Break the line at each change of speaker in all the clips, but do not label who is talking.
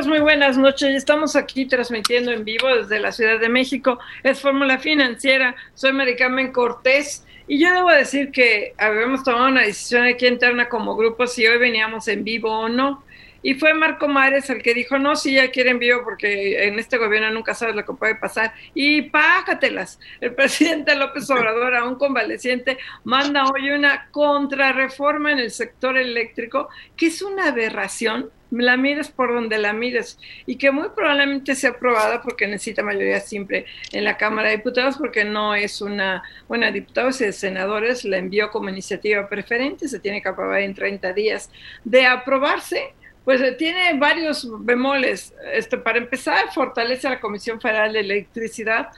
Amigos? Muy buenas noches. Estamos aquí transmitiendo en vivo desde la Ciudad de México. Es Fórmula Financiera. Soy Maricarmen Cortés. Y yo debo decir que habíamos tomado una decisión aquí interna como grupo si hoy veníamos en vivo o no. Y fue Marco Mares el que dijo, no, si ya quieren vivo porque en este gobierno nunca sabes lo que puede pasar. Y pájatelas. El presidente López Obrador, aún convaleciente, manda hoy una contrarreforma en el sector eléctrico, que es una aberración la mires por donde la mires y que muy probablemente sea aprobada porque necesita mayoría simple en la Cámara de Diputados porque no es una buena diputados y senadores la envió como iniciativa preferente, se tiene que aprobar en 30 días. De aprobarse, pues eh, tiene varios bemoles. Este, para empezar, fortalece a la Comisión Federal de Electricidad,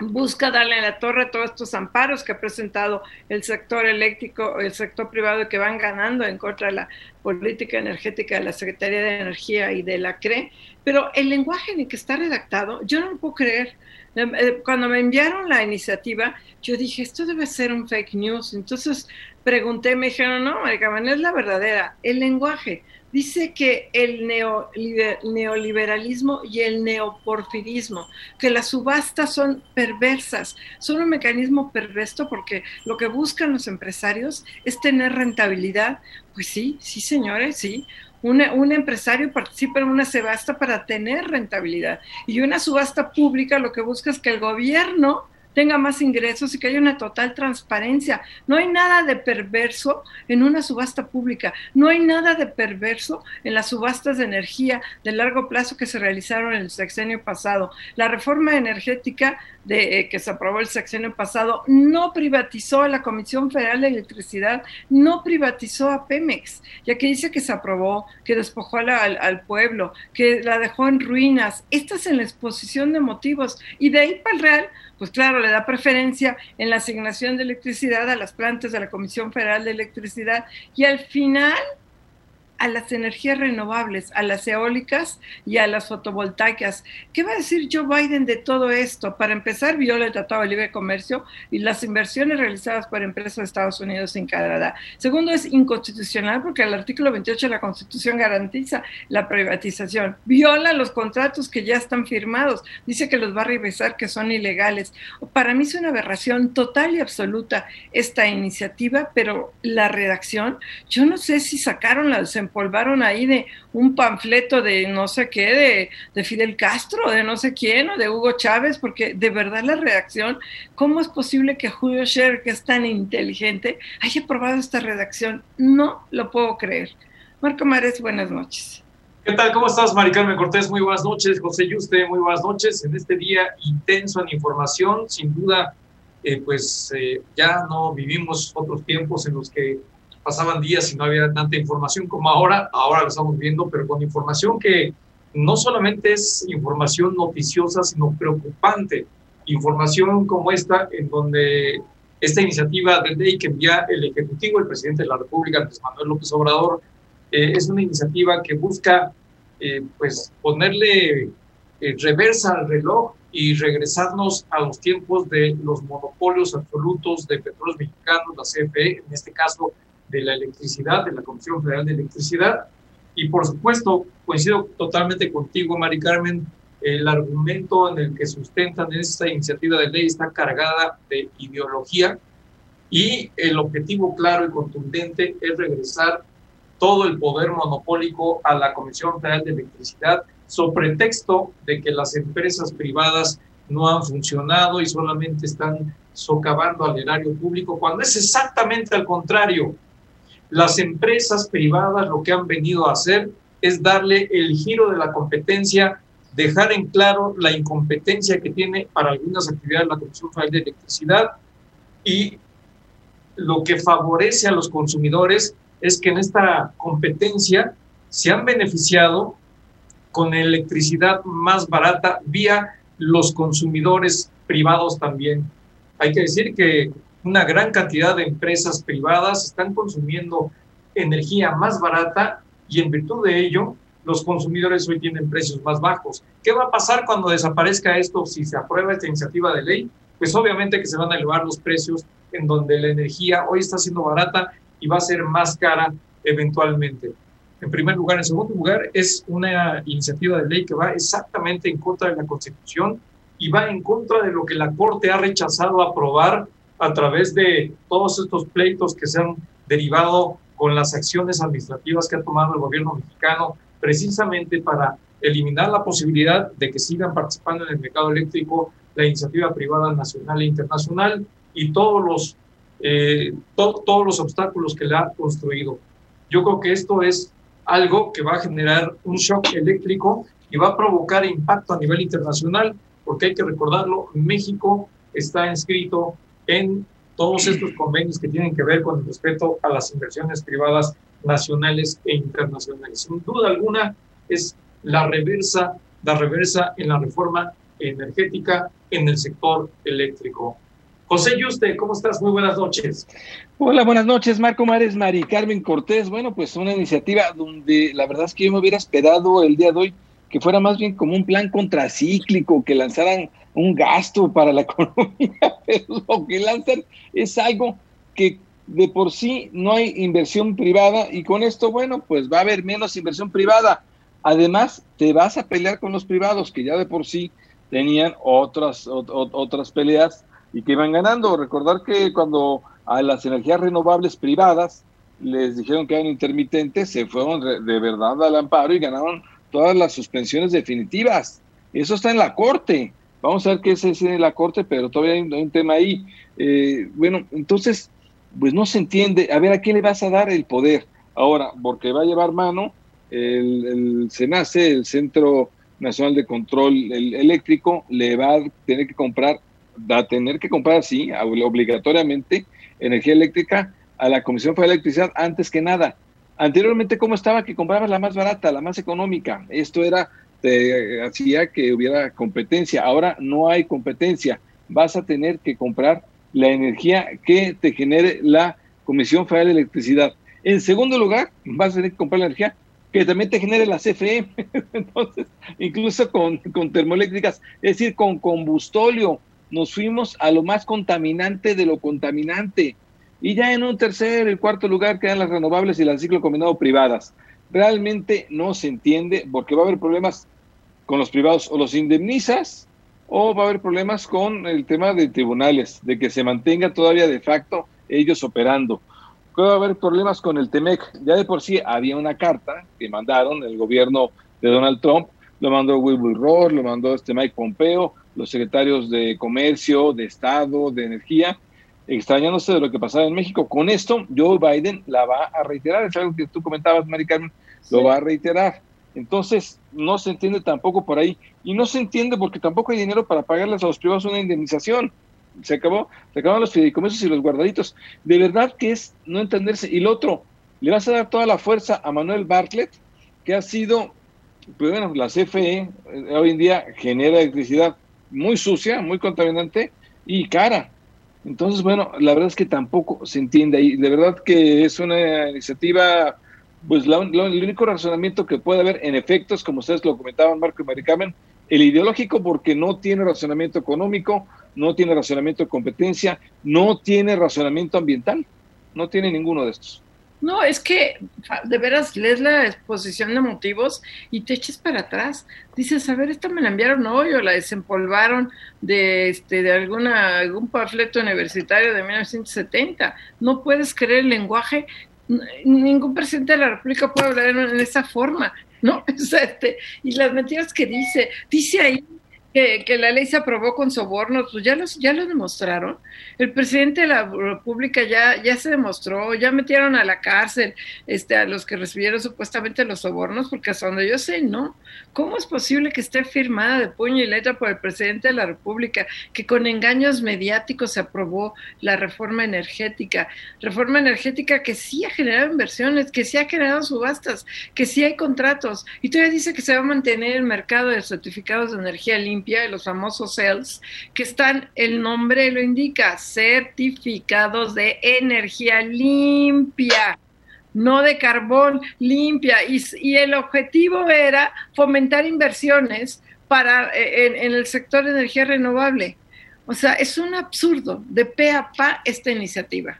busca darle a la torre todos estos amparos que ha presentado el sector eléctrico, el sector privado que van ganando en contra de la política energética de la Secretaría de Energía y de la CRE, pero el lenguaje en el que está redactado, yo no lo puedo creer. Eh, cuando me enviaron la iniciativa, yo dije, esto debe ser un fake news. Entonces pregunté, me dijeron, no, Marica, es la verdadera. El lenguaje dice que el neoliberalismo y el neoporfirismo, que las subastas son perversas, son un mecanismo perverso porque lo que buscan los empresarios es tener rentabilidad. Pues sí, sí señores, sí. Un, un, empresario participa en una subasta para tener rentabilidad y una subasta pública lo que busca es que el gobierno tenga más ingresos y que haya una total transparencia. No hay nada de perverso en una subasta pública, no hay nada de perverso en las subastas de energía de largo plazo que se realizaron en el sexenio pasado. La reforma energética de, eh, que se aprobó el sexenio pasado no privatizó a la Comisión Federal de Electricidad, no privatizó a Pemex, ya que dice que se aprobó, que despojó al, al pueblo, que la dejó en ruinas. Esta es en la exposición de motivos. Y de ahí para el Real, pues claro, le da preferencia en la asignación de electricidad a las plantas de la Comisión Federal de Electricidad y al final a las energías renovables, a las eólicas y a las fotovoltaicas. ¿Qué va a decir Joe Biden de todo esto? Para empezar, viola el Tratado de Libre Comercio y las inversiones realizadas por empresas de Estados Unidos en Canadá. Segundo, es inconstitucional porque el artículo 28 de la Constitución garantiza la privatización. Viola los contratos que ya están firmados. Dice que los va a revisar que son ilegales. Para mí es una aberración total y absoluta esta iniciativa, pero la redacción, yo no sé si sacaron las empolvaron ahí de un panfleto de no sé qué, de, Fidel Castro, de no sé quién, o de Hugo Chávez, porque de verdad la redacción, ¿cómo es posible que Julio Scherer, que es tan inteligente, haya aprobado esta redacción? No lo puedo creer. Marco Mares, buenas noches.
¿Qué tal? ¿Cómo estás, Mari Carmen Cortés? Muy buenas noches. José Yuste, muy buenas noches. En este día intenso en información, sin duda, eh, pues eh, ya no vivimos otros tiempos en los que pasaban días y no había tanta información como ahora, ahora lo estamos viendo, pero con información que no solamente es información noticiosa, sino preocupante. Información como esta, en donde esta iniciativa de ley que envía el Ejecutivo, el presidente de la República, Andrés Manuel López Obrador, eh, es una iniciativa que busca eh, pues ponerle eh, reversa al reloj y regresarnos a los tiempos de los monopolios absolutos de petróleos mexicanos, la CFE, en este caso de la electricidad, de la Comisión Federal de Electricidad. Y por supuesto, coincido totalmente contigo, Mari Carmen, el argumento en el que sustentan esta iniciativa de ley está cargada de ideología y el objetivo claro y contundente es regresar todo el poder monopólico a la Comisión Federal de Electricidad sobre pretexto de que las empresas privadas no han funcionado y solamente están socavando al erario público, cuando es exactamente al contrario. Las empresas privadas lo que han venido a hacer es darle el giro de la competencia, dejar en claro la incompetencia que tiene para algunas actividades la Comisión Federal de Electricidad y lo que favorece a los consumidores es que en esta competencia se han beneficiado con electricidad más barata vía los consumidores privados también. Hay que decir que una gran cantidad de empresas privadas están consumiendo energía más barata y en virtud de ello los consumidores hoy tienen precios más bajos. ¿Qué va a pasar cuando desaparezca esto si se aprueba esta iniciativa de ley? Pues obviamente que se van a elevar los precios en donde la energía hoy está siendo barata y va a ser más cara eventualmente. En primer lugar. En segundo lugar, es una iniciativa de ley que va exactamente en contra de la Constitución y va en contra de lo que la Corte ha rechazado aprobar a través de todos estos pleitos que se han derivado con las acciones administrativas que ha tomado el gobierno mexicano precisamente para eliminar la posibilidad de que sigan participando en el mercado eléctrico la iniciativa privada nacional e internacional y todos los, eh, todos los obstáculos que le ha construido. Yo creo que esto es algo que va a generar un shock eléctrico y va a provocar impacto a nivel internacional, porque hay que recordarlo, México está inscrito en todos estos convenios que tienen que ver con el respeto a las inversiones privadas nacionales e internacionales. Sin duda alguna es la reversa, la reversa en la reforma energética en el sector eléctrico. José Yuste, ¿cómo estás? Muy buenas noches.
Hola, buenas noches, Marco Mares, Mari Carmen Cortés. Bueno, pues una iniciativa donde la verdad es que yo me hubiera esperado el día de hoy que fuera más bien como un plan contracíclico, que lanzaran un gasto para la economía, pero lo que lanzan es algo que de por sí no hay inversión privada y con esto, bueno, pues va a haber menos inversión privada. Además, te vas a pelear con los privados que ya de por sí tenían otras, otras peleas y que iban ganando. Recordar que cuando a las energías renovables privadas les dijeron que eran intermitentes, se fueron de verdad al amparo y ganaron todas las suspensiones definitivas. Eso está en la corte. Vamos a ver qué es en la corte, pero todavía hay un, tema ahí. Eh, bueno, entonces, pues no se entiende. A ver, ¿a quién le vas a dar el poder? Ahora, porque va a llevar mano el, el SENACE, el Centro Nacional de Control Eléctrico, le va a tener que comprar, va a tener que comprar, sí, obligatoriamente, energía eléctrica a la Comisión Federal de Electricidad antes que nada. Anteriormente, ¿cómo estaba? Que comprabas la más barata, la más económica. Esto era, te hacía que hubiera competencia. Ahora no hay competencia. Vas a tener que comprar la energía que te genere la Comisión Federal de Electricidad. En segundo lugar, vas a tener que comprar la energía que también te genere la CFE. Entonces, incluso con, con termoeléctricas, es decir, con combustóleo, nos fuimos a lo más contaminante de lo contaminante. Y ya en un tercer y cuarto lugar quedan las renovables y las ciclo combinado privadas. Realmente no se entiende porque va a haber problemas con los privados o los indemnizas o va a haber problemas con el tema de tribunales, de que se mantenga todavía de facto ellos operando. A haber problemas con el TEMEC. Ya de por sí había una carta que mandaron el gobierno de Donald Trump, lo mandó Wilbur Ross, lo mandó este Mike Pompeo, los secretarios de Comercio, de Estado, de Energía, extrañándose de lo que pasaba en México. Con esto, Joe Biden la va a reiterar, es algo que tú comentabas, Mari Carmen, lo va a reiterar. Entonces, no se entiende tampoco por ahí. Y no se entiende porque tampoco hay dinero para pagarles a los privados una indemnización. Se acabó, se acabaron los fideicomisos y los guardaditos. De verdad que es no entenderse. Y lo otro, le vas a dar toda la fuerza a Manuel Bartlett, que ha sido, pues bueno, la CFE eh, hoy en día genera electricidad muy sucia, muy contaminante y cara. Entonces, bueno, la verdad es que tampoco se entiende ahí. De verdad que es una iniciativa, pues el único razonamiento que puede haber en efectos, como ustedes lo comentaban, Marco y Maricamen, el ideológico porque no tiene razonamiento económico, no tiene razonamiento de competencia, no tiene razonamiento ambiental, no tiene ninguno de estos.
No, es que de veras lees la exposición de motivos y te eches para atrás. Dices, a ver, esta me la enviaron hoy o la desempolvaron de, este, de alguna, algún panfleto universitario de 1970. No puedes creer el lenguaje. Ningún presidente de la República puede hablar en, esa forma, ¿no? este, y las mentiras que dice, dice ahí que, la ley se aprobó con sobornos, pues ya, los, ya lo demostraron. El presidente de la República ya, ya se demostró, ya metieron a la cárcel este, a los que recibieron supuestamente los sobornos, porque hasta donde yo sé, no. ¿Cómo es posible que esté firmada de puño y letra por el presidente de la República, que con engaños mediáticos se aprobó la reforma energética? Reforma energética que sí ha generado inversiones, que sí ha generado subastas, que sí hay contratos, y todavía dice que se va a mantener el mercado de certificados de energía limpia, de los famosos CELS, que están, el nombre lo indica, certificados de energía limpia no de carbón limpia. Y, el objetivo era fomentar inversiones para, eh, en, en, el sector de energía renovable. O sea, es un absurdo de pe a pa esta iniciativa.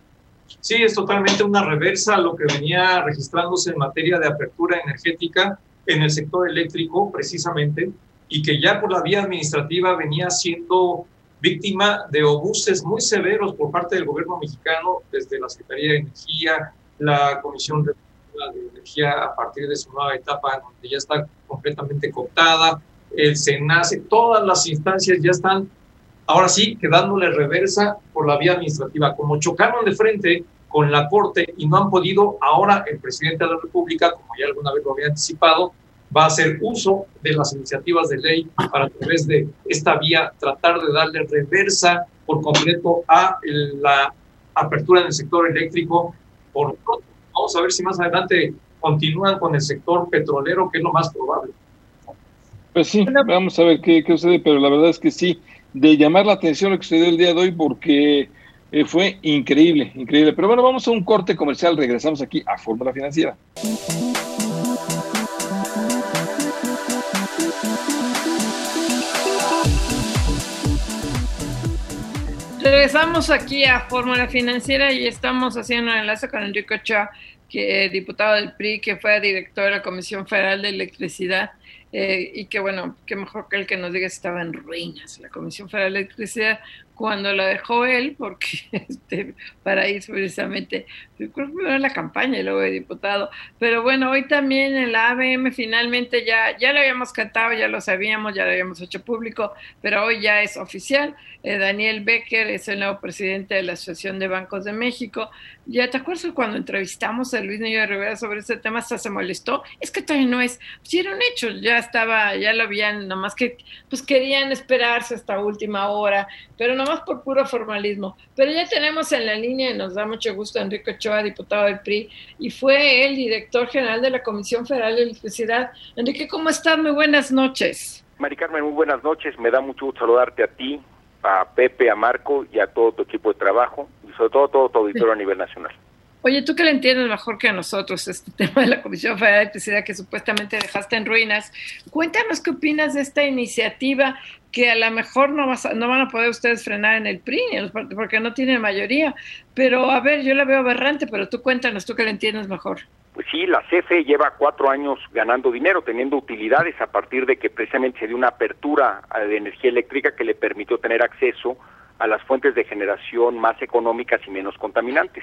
Sí, es totalmente una reversa a lo que venía registrándose en materia de apertura energética en el sector eléctrico, precisamente, y que ya por la vía administrativa venía siendo víctima de obuses muy severos por parte del gobierno mexicano, desde la Secretaría de Energía, la Comisión de Energía a partir de su nueva etapa, donde ya está completamente cooptada, el SENACE, todas las instancias ya están, ahora sí, quedándole reversa por la vía administrativa. Como chocaron de frente con la Corte y no han podido, ahora el presidente de la República, como ya alguna vez lo había anticipado, va a hacer uso de las iniciativas de ley para a través de esta vía tratar de darle reversa por completo a la apertura en el sector eléctrico por Vamos a ver si más adelante continúan con el sector petrolero, que es lo más probable.
Pues sí, vamos a ver qué, qué sucede, pero la verdad es que sí, de llamar la atención lo que sucedió el día de hoy, porque eh, fue increíble, increíble. Pero bueno, vamos a un corte comercial, regresamos aquí a Fórmula Financiera.
Regresamos aquí a Fórmula Financiera y estamos haciendo un enlace con Enrique Ochoa, que, diputado del PRI, que fue director de la Comisión Federal de Electricidad eh, y que bueno, que mejor que el que nos diga estaba en ruinas la Comisión Federal de Electricidad cuando la dejó él, porque este, para ir precisamente, creo que primero la campaña y luego de diputado. Pero bueno, hoy también en la ABM finalmente ya, ya lo habíamos cantado, ya lo sabíamos, ya lo habíamos hecho público, pero hoy ya es oficial. Eh, Daniel Becker es el nuevo presidente de la Asociación de Bancos de México. Ya te acuerdas cuando entrevistamos a Luis Niño Rivera sobre este tema, hasta se molestó. Es que todavía no es, si era un hecho, ya estaba, ya lo habían, nomás que pues querían esperarse hasta última hora, pero no más por puro formalismo. Pero ya tenemos en la línea, y nos da mucho gusto, Enrique Ochoa, diputado del PRI, y fue el director general de la Comisión Federal de Electricidad. Enrique, ¿cómo estás? Muy buenas noches.
Mari Carmen, muy buenas noches. Me da mucho gusto saludarte a ti, a Pepe, a Marco y a todo tu equipo de trabajo, y sobre todo a todo tu auditorio a nivel nacional.
Oye, tú que le entiendes mejor que a nosotros este tema de la Comisión Federal de Electricidad que supuestamente dejaste en ruinas, cuéntanos qué opinas de esta iniciativa que a lo mejor no, vas no van a poder ustedes frenar en el PRI, porque no tienen mayoría. Pero a ver, yo la veo aberrante, pero tú cuéntanos, tú que le entiendes mejor.
Pues sí, la CFE lleva cuatro años ganando dinero, teniendo utilidades a partir de que precisamente se dio una apertura de energía eléctrica que le permitió tener acceso a las fuentes de generación más económicas y menos contaminantes.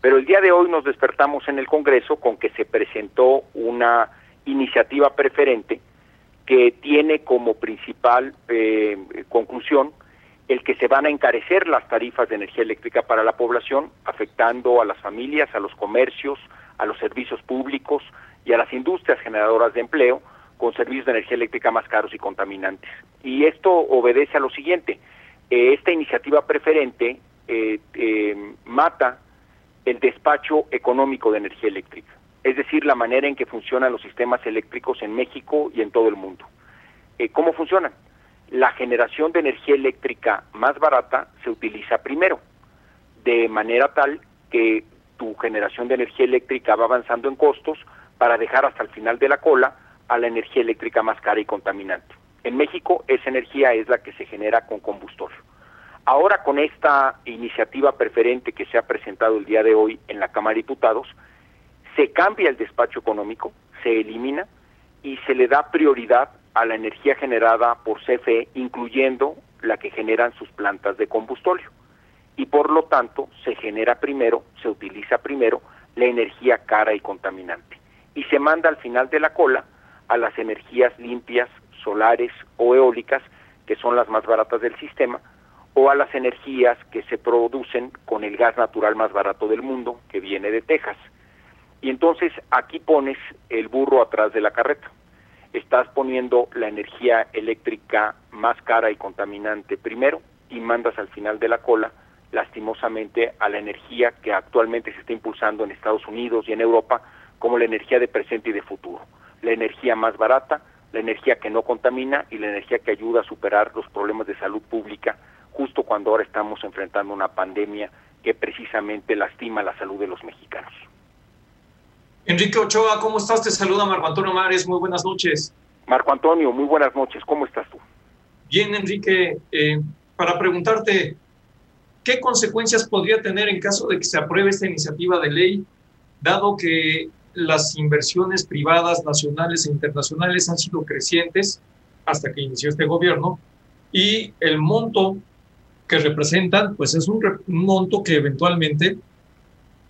Pero el día de hoy nos despertamos en el Congreso con que se presentó una iniciativa preferente que tiene como principal eh, conclusión el que se van a encarecer las tarifas de energía eléctrica para la población, afectando a las familias, a los comercios, a los servicios públicos y a las industrias generadoras de empleo con servicios de energía eléctrica más caros y contaminantes. Y esto obedece a lo siguiente, eh, esta iniciativa preferente eh, mata el despacho económico de energía eléctrica, es decir, la manera en que funcionan los sistemas eléctricos en México y en todo el mundo. Eh, ¿Cómo funcionan? La generación de energía eléctrica más barata se utiliza primero, de manera tal que tu generación de energía eléctrica va avanzando en costos para dejar hasta el final de la cola a la energía eléctrica más cara y contaminante. En México esa energía es la que se genera con combustible. Ahora con esta iniciativa preferente que se ha presentado el día de hoy en la Cámara de Diputados, se cambia el despacho económico, se elimina y se le da prioridad a la energía generada por CFE, incluyendo la que generan sus plantas de combustóleo. Y por lo tanto se genera primero, se utiliza primero la energía cara y contaminante. Y se manda al final de la cola a las energías limpias, solares o eólicas, que son las más baratas del sistema, o a las energías que se producen con el gas natural más barato del mundo, que viene de Texas. Y entonces aquí pones el burro atrás de la carreta. Estás poniendo la energía eléctrica más cara y contaminante primero y mandas al final de la cola, lastimosamente, a la energía que actualmente se está impulsando en Estados Unidos y en Europa como la energía de presente y de futuro. La energía más barata, la energía que no contamina y la energía que ayuda a superar los problemas de salud pública justo cuando ahora estamos enfrentando una pandemia que precisamente lastima la salud de los mexicanos.
Enrique Ochoa, ¿cómo estás? Te saluda Marco Antonio Mares, muy buenas noches.
Marco Antonio, muy buenas noches, ¿cómo estás tú?
Bien, Enrique, eh, para preguntarte, ¿qué consecuencias podría tener en caso de que se apruebe esta iniciativa de ley, dado que las inversiones privadas nacionales e internacionales han sido crecientes hasta que inició este gobierno y el monto que representan, pues es un, monto que eventualmente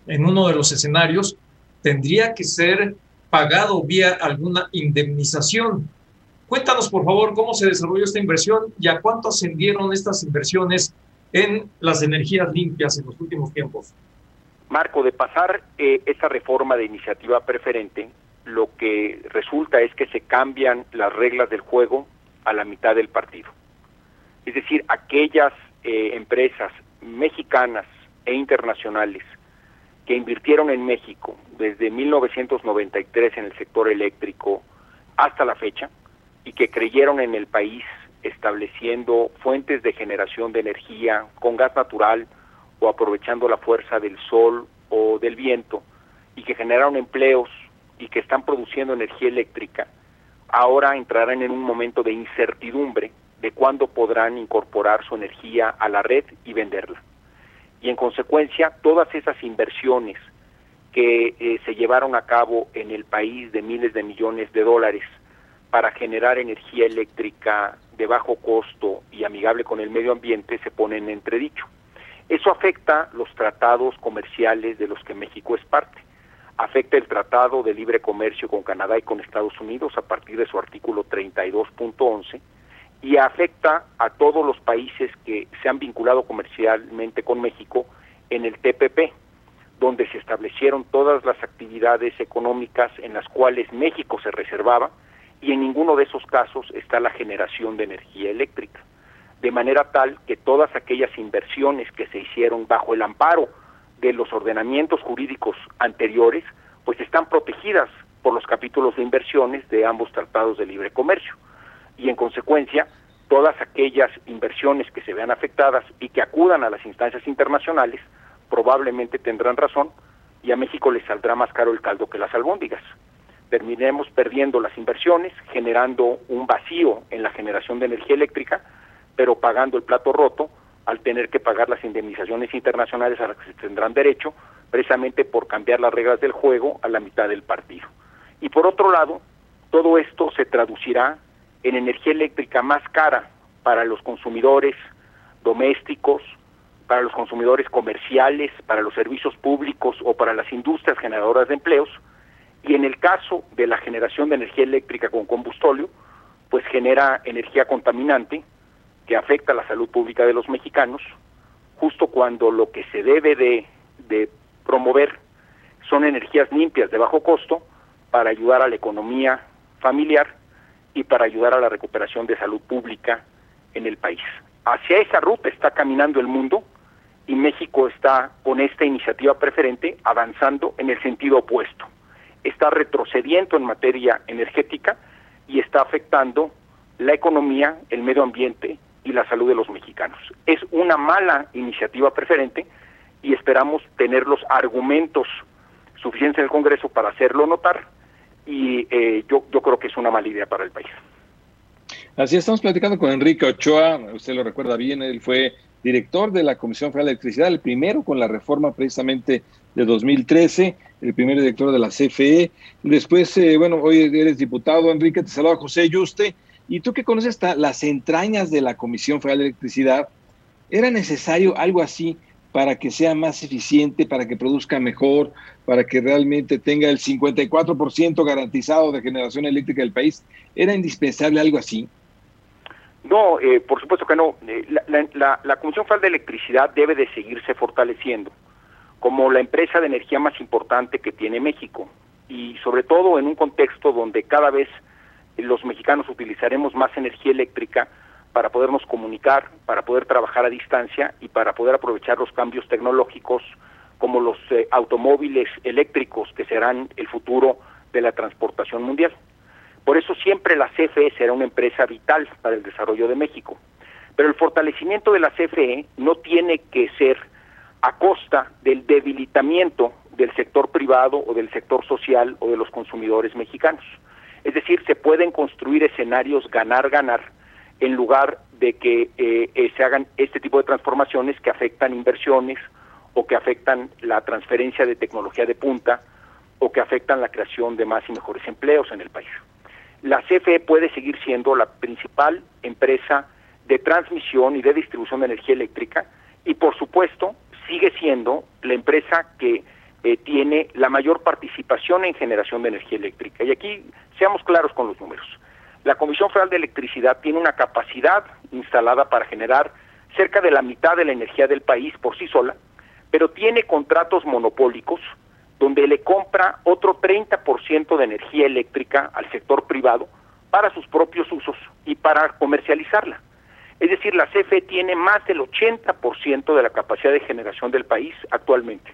en uno de los escenarios tendría que ser pagado vía alguna indemnización. Cuéntanos, por favor, cómo se desarrolló esta inversión y a cuánto ascendieron estas inversiones en las energías limpias en los últimos tiempos.
Marco, de pasar eh, esta reforma de iniciativa preferente, lo que resulta es que se cambian las reglas del juego a la mitad del partido. Es decir, aquellas eh, empresas mexicanas e internacionales que invirtieron en México desde 1993 en el sector eléctrico hasta la fecha y que creyeron en el país estableciendo fuentes de generación de energía con gas natural, o aprovechando la fuerza del sol o del viento y que generaron empleos y que están produciendo energía eléctrica, ahora entrarán en un momento de incertidumbre de cuándo podrán incorporar su energía a la red y venderla. Y en consecuencia, todas esas inversiones que eh, se llevaron a cabo en el país de miles de millones de dólares para generar energía eléctrica de bajo costo y amigable con el medio ambiente se ponen en entredicho. Eso afecta los tratados comerciales de los que México es parte. Afecta el Tratado de Libre Comercio con Canadá y con Estados Unidos a partir de su artículo 32.11 y afecta a todos los países que se han vinculado comercialmente con México en el TPP, donde se establecieron todas las actividades económicas en las cuales México se reservaba y en ninguno de esos casos está la generación de energía eléctrica de manera tal que todas aquellas inversiones que se hicieron bajo el amparo de los ordenamientos jurídicos anteriores, pues están protegidas por los capítulos de inversiones de ambos tratados de libre comercio. Y en consecuencia, todas aquellas inversiones que se vean afectadas y que acudan a las instancias internacionales, probablemente tendrán razón y a México le saldrá más caro el caldo que las albóndigas. Terminemos perdiendo las inversiones, generando un vacío en la generación de energía eléctrica, pero pagando el plato roto al tener que pagar las indemnizaciones internacionales a las que se tendrán derecho, precisamente por cambiar las reglas del juego a la mitad del partido. Y por otro lado, todo esto se traducirá en energía eléctrica más cara para los consumidores domésticos, para los consumidores comerciales, para los servicios públicos o para las industrias generadoras de empleos, y en el caso de la generación de energía eléctrica con combustóleo, pues genera energía contaminante, que afecta a la salud pública de los mexicanos, justo cuando lo que se debe de, promover son energías limpias de bajo costo para ayudar a la economía familiar y para ayudar a la recuperación de salud pública en el país. Hacia esa ruta está caminando el mundo y México está con esta iniciativa preferente avanzando en el sentido opuesto. Está retrocediendo en materia energética y está afectando la economía, el medio ambiente y la salud de los mexicanos. Es una mala iniciativa preferente y esperamos tener los argumentos suficientes en el Congreso para hacerlo notar y eh, yo, yo creo que es una mala idea para el país.
Así estamos platicando con Enrique Ochoa, usted lo recuerda bien, él fue director de la Comisión Federal de Electricidad, el primero con la reforma precisamente de 2013, el primer director de la CFE. Después, eh, bueno, hoy eres diputado, Enrique, te saluda José Yuste. Y tú que conoces las entrañas de la Comisión Federal de Electricidad, ¿era necesario algo así para que sea más eficiente, para que produzca mejor, para que realmente tenga el 54% garantizado de generación eléctrica del país? ¿Era indispensable algo así?
No, eh, por supuesto que no. Eh, la, Comisión Federal de Electricidad debe de seguirse fortaleciendo como la empresa de energía más importante que tiene México y sobre todo en un contexto donde cada vez los mexicanos utilizaremos más energía eléctrica para podernos comunicar, para poder trabajar a distancia y para poder aprovechar los cambios tecnológicos como los eh, automóviles eléctricos que serán el futuro de la transportación mundial. Por eso siempre la CFE será una empresa vital para el desarrollo de México. Pero el fortalecimiento de la CFE no tiene que ser a costa del debilitamiento del sector privado o del sector social o de los consumidores mexicanos. Es decir, se pueden construir escenarios ganar-ganar en lugar de que eh, se hagan este tipo de transformaciones que afectan inversiones o que afectan la transferencia de tecnología de punta o que afectan la creación de más y mejores empleos en el país la CFE puede seguir siendo la principal empresa de transmisión y de distribución de energía eléctrica y por supuesto sigue siendo la empresa que eh, tiene la mayor participación en generación de energía eléctrica. Y aquí seamos claros con los números. La Comisión Federal de Electricidad tiene una capacidad instalada para generar cerca de la mitad de la energía del país por sí sola, pero tiene contratos monopólicos donde le compra otro 30% de energía eléctrica al sector privado para sus propios usos y para comercializarla. Es decir, la CFE tiene más del 80% de la capacidad de generación del país actualmente.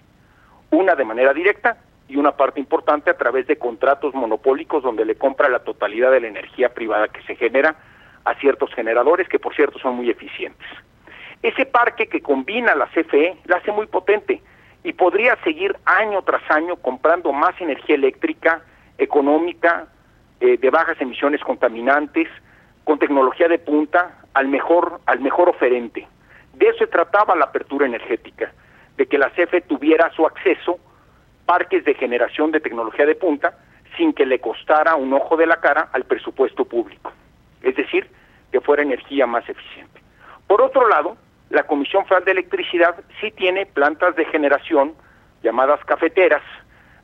Una de manera directa y una parte importante a través de contratos monopólicos donde le compra la totalidad de la energía privada que se genera a ciertos generadores que por cierto son muy eficientes. Ese parque que combina la CFE la hace muy potente y podría seguir año tras año comprando más energía eléctrica económica, eh, de bajas emisiones contaminantes, con tecnología de punta, al mejor, al mejor oferente. De eso se trataba la apertura energética, de que la CFE tuviera su acceso parques de generación de tecnología de punta sin que le costara un ojo de la cara al presupuesto público. Es decir, que fuera energía más eficiente. Por otro lado, la Comisión Federal de Electricidad sí tiene plantas de generación llamadas cafeteras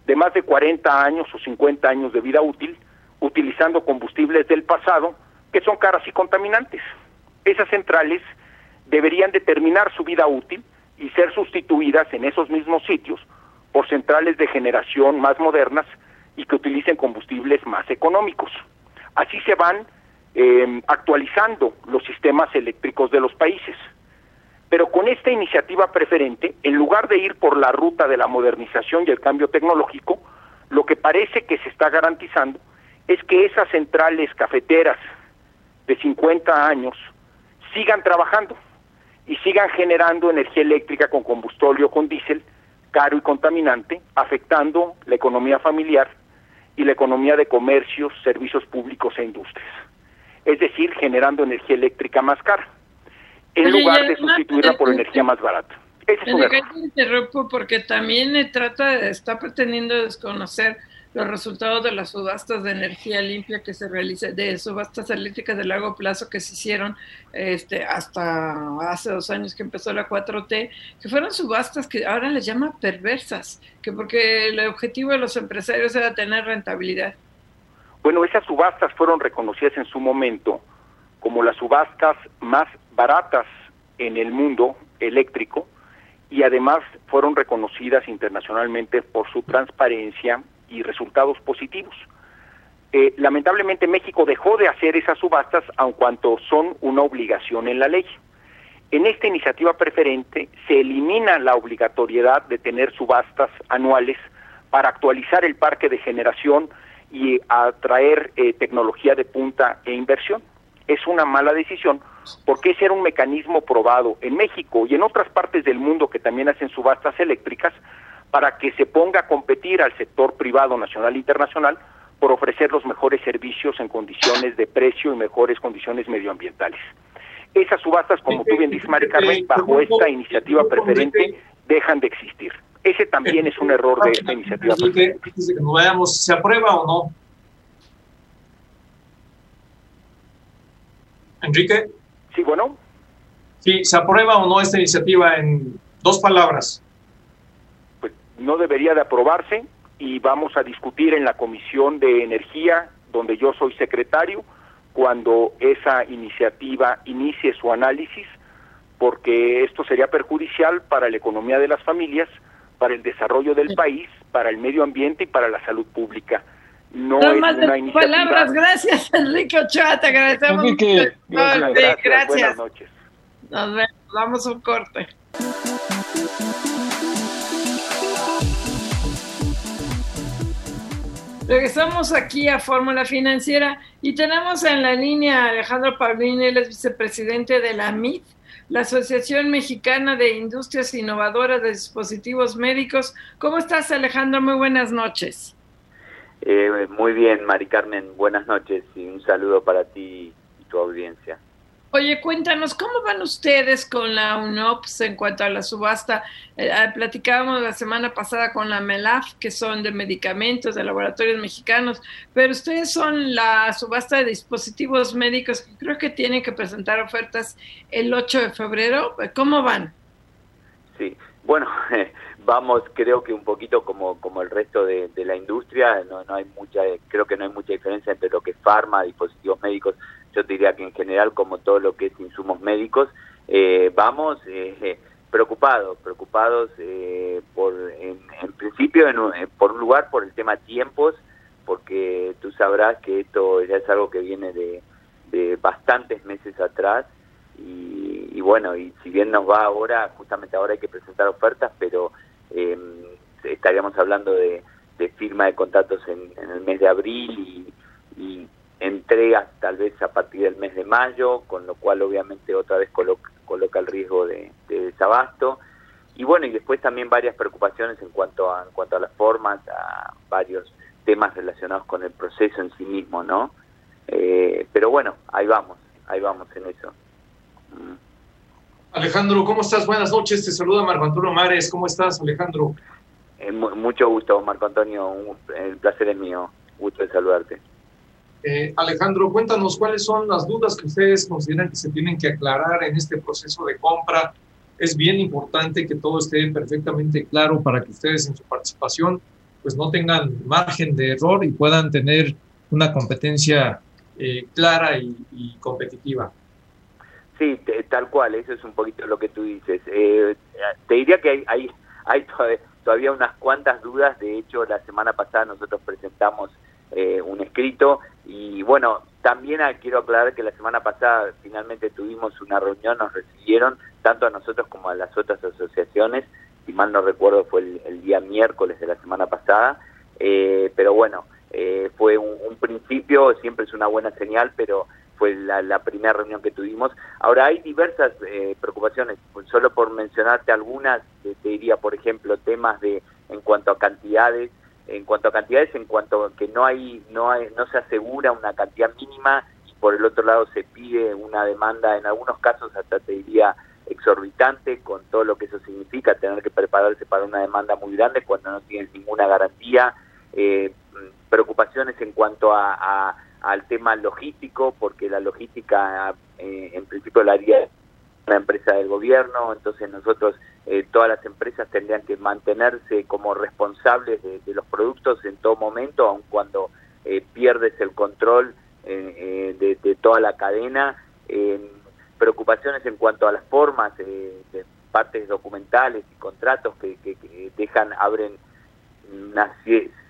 de más de 40 años o 50 años de vida útil, utilizando combustibles del pasado que son caras y contaminantes. Esas centrales deberían determinar su vida útil y ser sustituidas en esos mismos sitios por centrales de generación más modernas y que utilicen combustibles más económicos. Así se van eh, actualizando los sistemas eléctricos de los países. Pero con esta iniciativa preferente, en lugar de ir por la ruta de la modernización y el cambio tecnológico, lo que parece que se está garantizando es que esas centrales cafeteras de 50 años sigan trabajando y sigan generando energía eléctrica con combustible o con diésel caro y contaminante, afectando la economía familiar y la economía de comercios, servicios públicos e industrias. Es decir, generando energía eléctrica más cara en lugar de sustituirla por energía más barata.
Ese es interrumpo porque también trata, está pretendiendo desconocer los resultados de las subastas de energía limpia que se realizan, de subastas eléctricas de largo plazo que se hicieron este, hasta hace dos años que empezó la 4T, que fueron subastas que ahora les llama perversas, que porque el objetivo de los empresarios era tener rentabilidad.
Bueno, esas subastas fueron reconocidas en su momento como las subastas más baratas en el mundo eléctrico y además fueron reconocidas internacionalmente por su transparencia y resultados positivos. Eh, lamentablemente México dejó de hacer esas subastas aun cuanto son una obligación en la ley. En esta iniciativa preferente se elimina la obligatoriedad de tener subastas anuales para actualizar el parque de generación y atraer eh, tecnología de punta e inversión es una mala decisión porque ese era un mecanismo probado en México y en otras partes del mundo que también hacen subastas eléctricas para que se ponga a competir al sector privado nacional e internacional por ofrecer los mejores servicios en condiciones de precio y mejores condiciones medioambientales. Esas subastas, como tú bien dices, Mari Carmen, bajo esta iniciativa preferente dejan de existir. Ese también es un error de esta iniciativa preferente.
¿Se aprueba o no? Enrique.
Sí, bueno.
Sí, ¿se aprueba o no esta iniciativa en dos palabras?
No debería de aprobarse y vamos a discutir en la Comisión de Energía, donde yo soy secretario, cuando esa iniciativa inicie su análisis, porque esto sería perjudicial para la economía de las familias, para el desarrollo del país, para el medio ambiente y para la salud pública.
No, es una iniciativa... palabras, gracias Enrique Ochoa, te agradecemos.
Enrique,
gracias. gracias. Buenas noches.
Nos vemos, vamos a un corte. Regresamos aquí a Fórmula Financiera y tenemos en la línea a Alejandro Paulini, él es vicepresidente de la MIT, la Asociación Mexicana de Industrias Innovadoras de Dispositivos Médicos. ¿Cómo estás, Alejandro? Muy buenas noches.
Eh, muy bien, Mari Carmen, buenas noches y un saludo para ti y tu audiencia.
Oye, cuéntanos, ¿cómo van ustedes con la UNOPS en cuanto a la subasta? Eh, ah, platicábamos la semana pasada con la MELAF, que son de medicamentos de laboratorios mexicanos, pero ustedes son la subasta de dispositivos médicos que creo que tienen que presentar ofertas el 8 de febrero. ¿Cómo van?
Sí, bueno, vamos creo que un poquito como, como el resto de, la industria, no, no hay mucha, creo que no hay mucha diferencia entre lo que es farma, dispositivos médicos yo diría que en general, como todo lo que es insumos médicos, eh, vamos eh, preocupados, preocupados eh, por, en, principio, por un lugar, por el tema tiempos, porque tú sabrás que esto ya es algo que viene de, bastantes meses atrás y, bueno, y si bien nos va ahora, justamente ahora hay que presentar ofertas, pero estaríamos hablando de, firma de contratos en, el mes de abril y entregas tal vez a partir del mes de mayo, con lo cual obviamente otra vez coloca, el riesgo de, desabasto. Y bueno, y después también varias preocupaciones en cuanto a, en cuanto a las formas, a varios temas relacionados con el proceso en sí mismo, ¿no? Eh, pero bueno, ahí vamos, ahí vamos en eso.
Mm. Alejandro, ¿cómo estás? Buenas noches, te saluda Marco Antonio Mares, ¿cómo estás Alejandro?
Eh, mucho gusto, Marco Antonio, el placer es mío, gusto de saludarte.
Eh, Alejandro, cuéntanos cuáles son las dudas que ustedes consideran que se tienen que aclarar en este proceso de compra. Es bien importante que todo esté perfectamente claro para que ustedes en su participación pues no tengan margen de error y puedan tener una competencia eh, clara y, competitiva.
Sí, tal cual, eso es un poquito lo que tú dices. Eh, te diría que hay todavía unas cuantas dudas, de hecho la semana pasada nosotros presentamos eh, un escrito. Y bueno, también quiero aclarar que la semana pasada finalmente tuvimos una reunión, nos recibieron tanto a nosotros como a las otras asociaciones, si mal no recuerdo fue el, día miércoles de la semana pasada, eh, pero bueno, eh, fue un, principio, siempre es una buena señal, pero fue la, primera reunión que tuvimos. Ahora hay diversas preocupaciones, solo por mencionarte algunas, te diría, por ejemplo, temas de en cuanto a cantidades, en cuanto a cantidades, en cuanto a que no hay, no hay, no se asegura una cantidad mínima y por el otro lado se pide una demanda, en algunos casos hasta te diría exorbitante, con todo lo que eso significa, tener que prepararse para una demanda muy grande cuando no tienes ninguna garantía, eh, preocupaciones en cuanto a, al tema logístico, porque la logística eh, en principio la haría una empresa del gobierno, entonces nosotros, eh, todas las empresas tendrían que mantenerse como responsables de, los productos en todo momento, aun cuando eh, pierdes el control eh, de, toda la cadena. preocupaciones en cuanto a las formas, de partes documentales y contratos que, dejan, abren una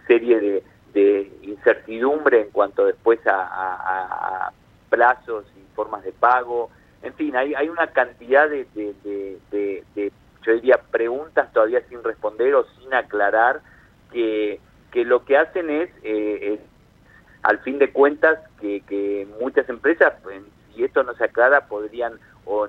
serie de, incertidumbre en cuanto después a plazos y formas de pago, en fin, hay, hay una cantidad de, de, yo diría, preguntas todavía sin responder o sin aclarar que, que lo que hacen es, eh, al fin de cuentas, que, que muchas empresas, pues, si esto no se aclara, podrían o,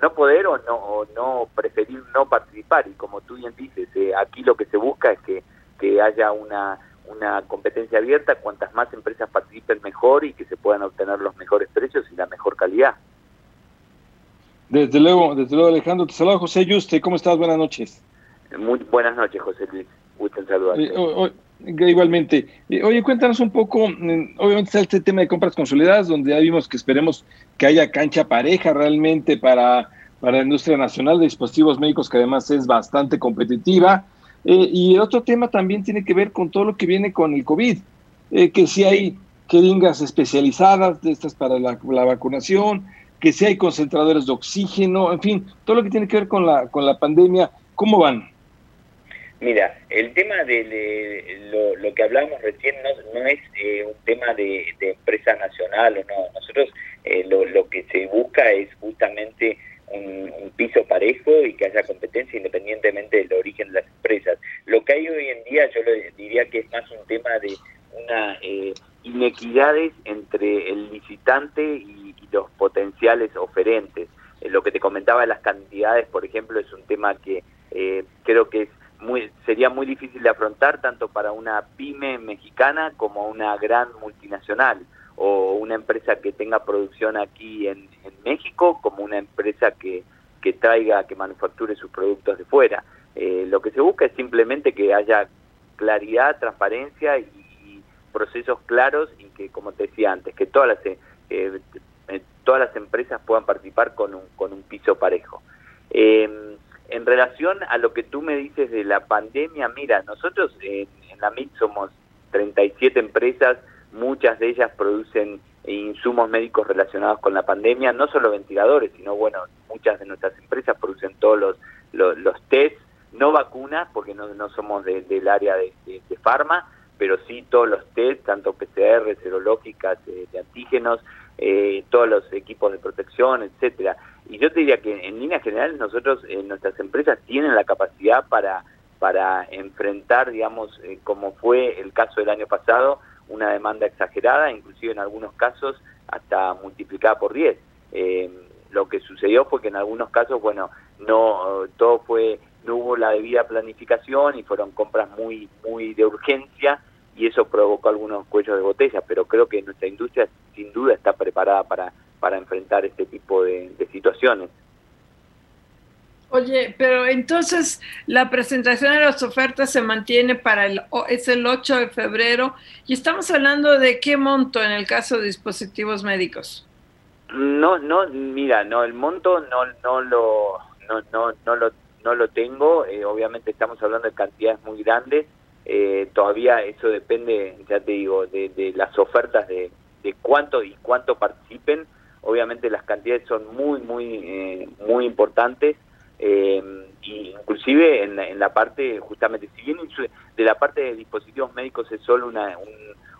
no poder o no, o no preferir no participar. Y como tú bien dices, eh, aquí lo que se busca es que, que haya una una competencia abierta, cuantas más empresas participen mejor y que se puedan obtener los mejores precios y la mejor calidad.
Desde luego, desde luego Alejandro, te saludo José Yuste, ¿cómo estás? Buenas noches.
Muy buenas noches, José Luis. Gusto saludarte.
Eh, igualmente. oye, cuéntanos un poco, mm, obviamente está este tema de compras consolidadas, donde ya vimos que esperemos que haya cancha pareja realmente para, para la industria nacional de dispositivos médicos, que además es bastante competitiva. Eh, y el otro tema también tiene que ver con todo lo que viene con el COVID, eh, que si hay jeringas especializadas, de estas para la, vacunación, que si hay concentradores de oxígeno, en fin, todo lo que tiene que ver con la, con la pandemia, ¿cómo van?
Mira, el tema de, lo, que hablamos recién no, es eh, un tema de, empresa nacional o no. Nosotros eh, lo, que se busca es justamente un, piso parejo y que haya competencia independientemente del origen de las empresas. Lo que hay hoy en día yo diría que es más un tema de una eh, inequidades entre el licitante y, los potenciales oferentes. Eh, lo que te comentaba de las cantidades, por ejemplo, es un tema que eh, creo que es muy, sería muy difícil de afrontar tanto para una pyme mexicana como una gran multinacional o una empresa que tenga producción aquí en, México como una empresa que, que traiga, que manufacture sus productos de fuera. Eh, lo que se busca es simplemente que haya claridad, transparencia y, procesos claros y que, como te decía antes, que todas las, eh, eh, todas las empresas puedan participar con un, con un piso parejo. Em, en relación a lo que tú me dices de la pandemia, mira, nosotros en, en la MIT somos 37 empresas, muchas de ellas producen insumos médicos relacionados con la pandemia, no solo ventiladores, sino bueno, muchas de nuestras empresas producen todos los, los, test, no vacunas, porque no, no somos del área de, de, de, farma, pero sí todos los test, tanto PCR, serológicas, eh, de antígenos, eh, todos los equipos de protección, etcétera. Y yo te diría que en líneas generales nosotros, eh, nuestras empresas tienen la capacidad para, para enfrentar, digamos, como fue el caso del año pasado, una demanda exagerada, inclusive en algunos casos hasta multiplicada por 10. lo que sucedió fue que en algunos casos, bueno, no todo fue no hubo la debida planificación y fueron compras muy muy de urgencia y eso provocó algunos cuellos de botella, pero creo que nuestra industria sin duda está preparada para, para enfrentar este tipo de, situaciones.
Oye, pero entonces la presentación de las ofertas se mantiene para el es el 8 de febrero y estamos hablando de qué monto en el caso de dispositivos médicos.
No, no, mira, no el monto no no lo no no no lo no lo tengo, eh, obviamente estamos hablando de cantidades muy grandes eh, todavía eso depende, ya te digo, de, las ofertas de, cuánto y cuánto participen. Obviamente las cantidades son muy, muy, eh, muy importantes. Eh, inclusive en la, parte, justamente, si bien de la parte de dispositivos médicos es solo una,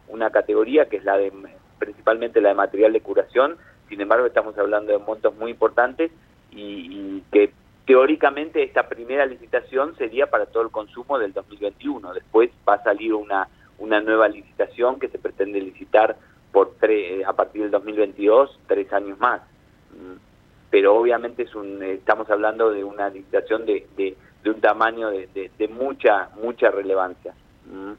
una categoría, que es la de principalmente la de material de curación, sin embargo estamos hablando de montos muy importantes y, y que Teóricamente esta primera licitación sería para todo el consumo del 2021. Después va a salir una, una nueva licitación que se pretende licitar por a partir del 2022, tres años más. Mm. Pero obviamente es un, estamos hablando de una licitación de, de, un tamaño de, de, mucha, mucha relevancia. Mm.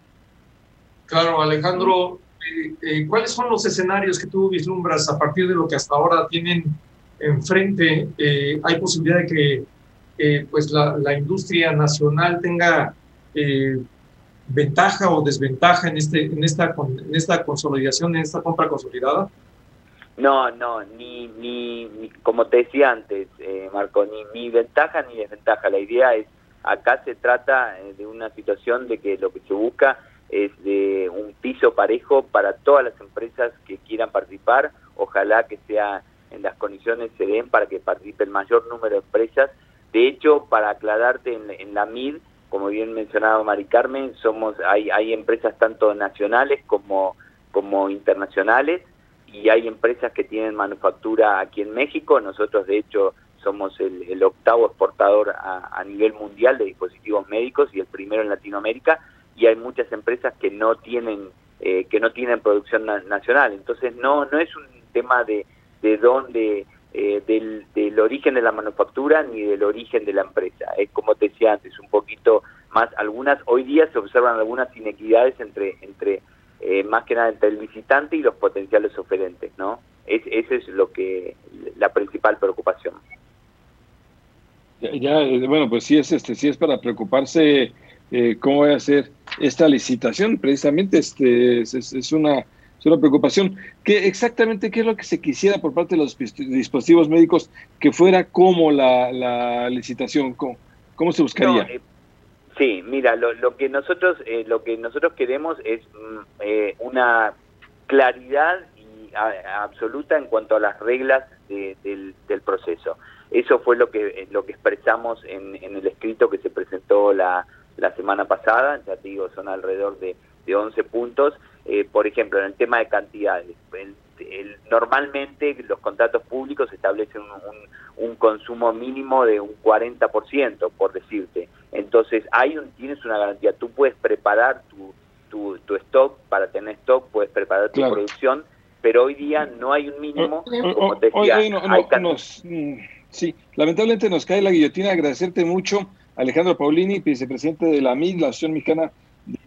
Claro, Alejandro, eh, eh, ¿cuáles son los escenarios que tú vislumbras a partir de lo que hasta ahora tienen enfrente? Eh, ¿Hay posibilidad de que pues la, la, industria nacional tenga eh, ventaja o desventaja en, este, en, esta, en esta consolidación, en esta compra consolidada?
No, no, ni, ni, como te decía antes, eh, Marco, ni, ni ventaja ni desventaja. La idea es, acá se trata eh, de una situación de que lo que se busca es de un piso parejo para todas las empresas que quieran participar. Ojalá que sea en las condiciones se den para que participe el mayor número de empresas de hecho, para aclararte, en, la MID, como bien mencionaba Mari Carmen, somos, hay, hay empresas tanto nacionales como, como internacionales y hay empresas que tienen manufactura aquí en México. Nosotros, de hecho, somos el, octavo exportador a, nivel mundial de dispositivos médicos y el primero en Latinoamérica. Y hay muchas empresas que no tienen eh, que no tienen producción nacional. Entonces, no no es un tema de de dónde eh, del, del, origen de la manufactura ni del origen de la empresa. Es como te decía antes, un poquito más, algunas, hoy día se observan algunas inequidades entre, entre eh, más que nada entre el visitante y los potenciales oferentes, ¿no? Es, ese es lo que, la principal preocupación.
Ya, eh, bueno, pues sí es, este, sí es para preocuparse cómo va a ser esta licitación, precisamente este, es una es una preocupación. ¿Qué, exactamente qué es lo que se quisiera por parte de los dispositivos médicos que fuera como la, licitación? ¿Cómo, se buscaría? Eh,
sí, mira, lo, que nosotros eh, lo que nosotros queremos es mm, eh, una claridad y absoluta en cuanto a las reglas del, proceso. Eso fue lo que lo que expresamos en, el escrito que se presentó la, la semana pasada, ya te digo, son alrededor de, de 11 puntos. Eh, por ejemplo, en el tema de cantidades, normalmente los contratos públicos establecen un, un, consumo mínimo de un 40%, por decirte. Entonces, hay un, tienes una garantía, tú puedes preparar tu, tu, stock, para tener stock puedes preparar tu producción, pero hoy día no hay un mínimo, como te decía,
sí, lamentablemente nos cae la guillotina, agradecerte mucho, Alejandro Paulini, vicepresidente de la MIG, la Asociación Mexicana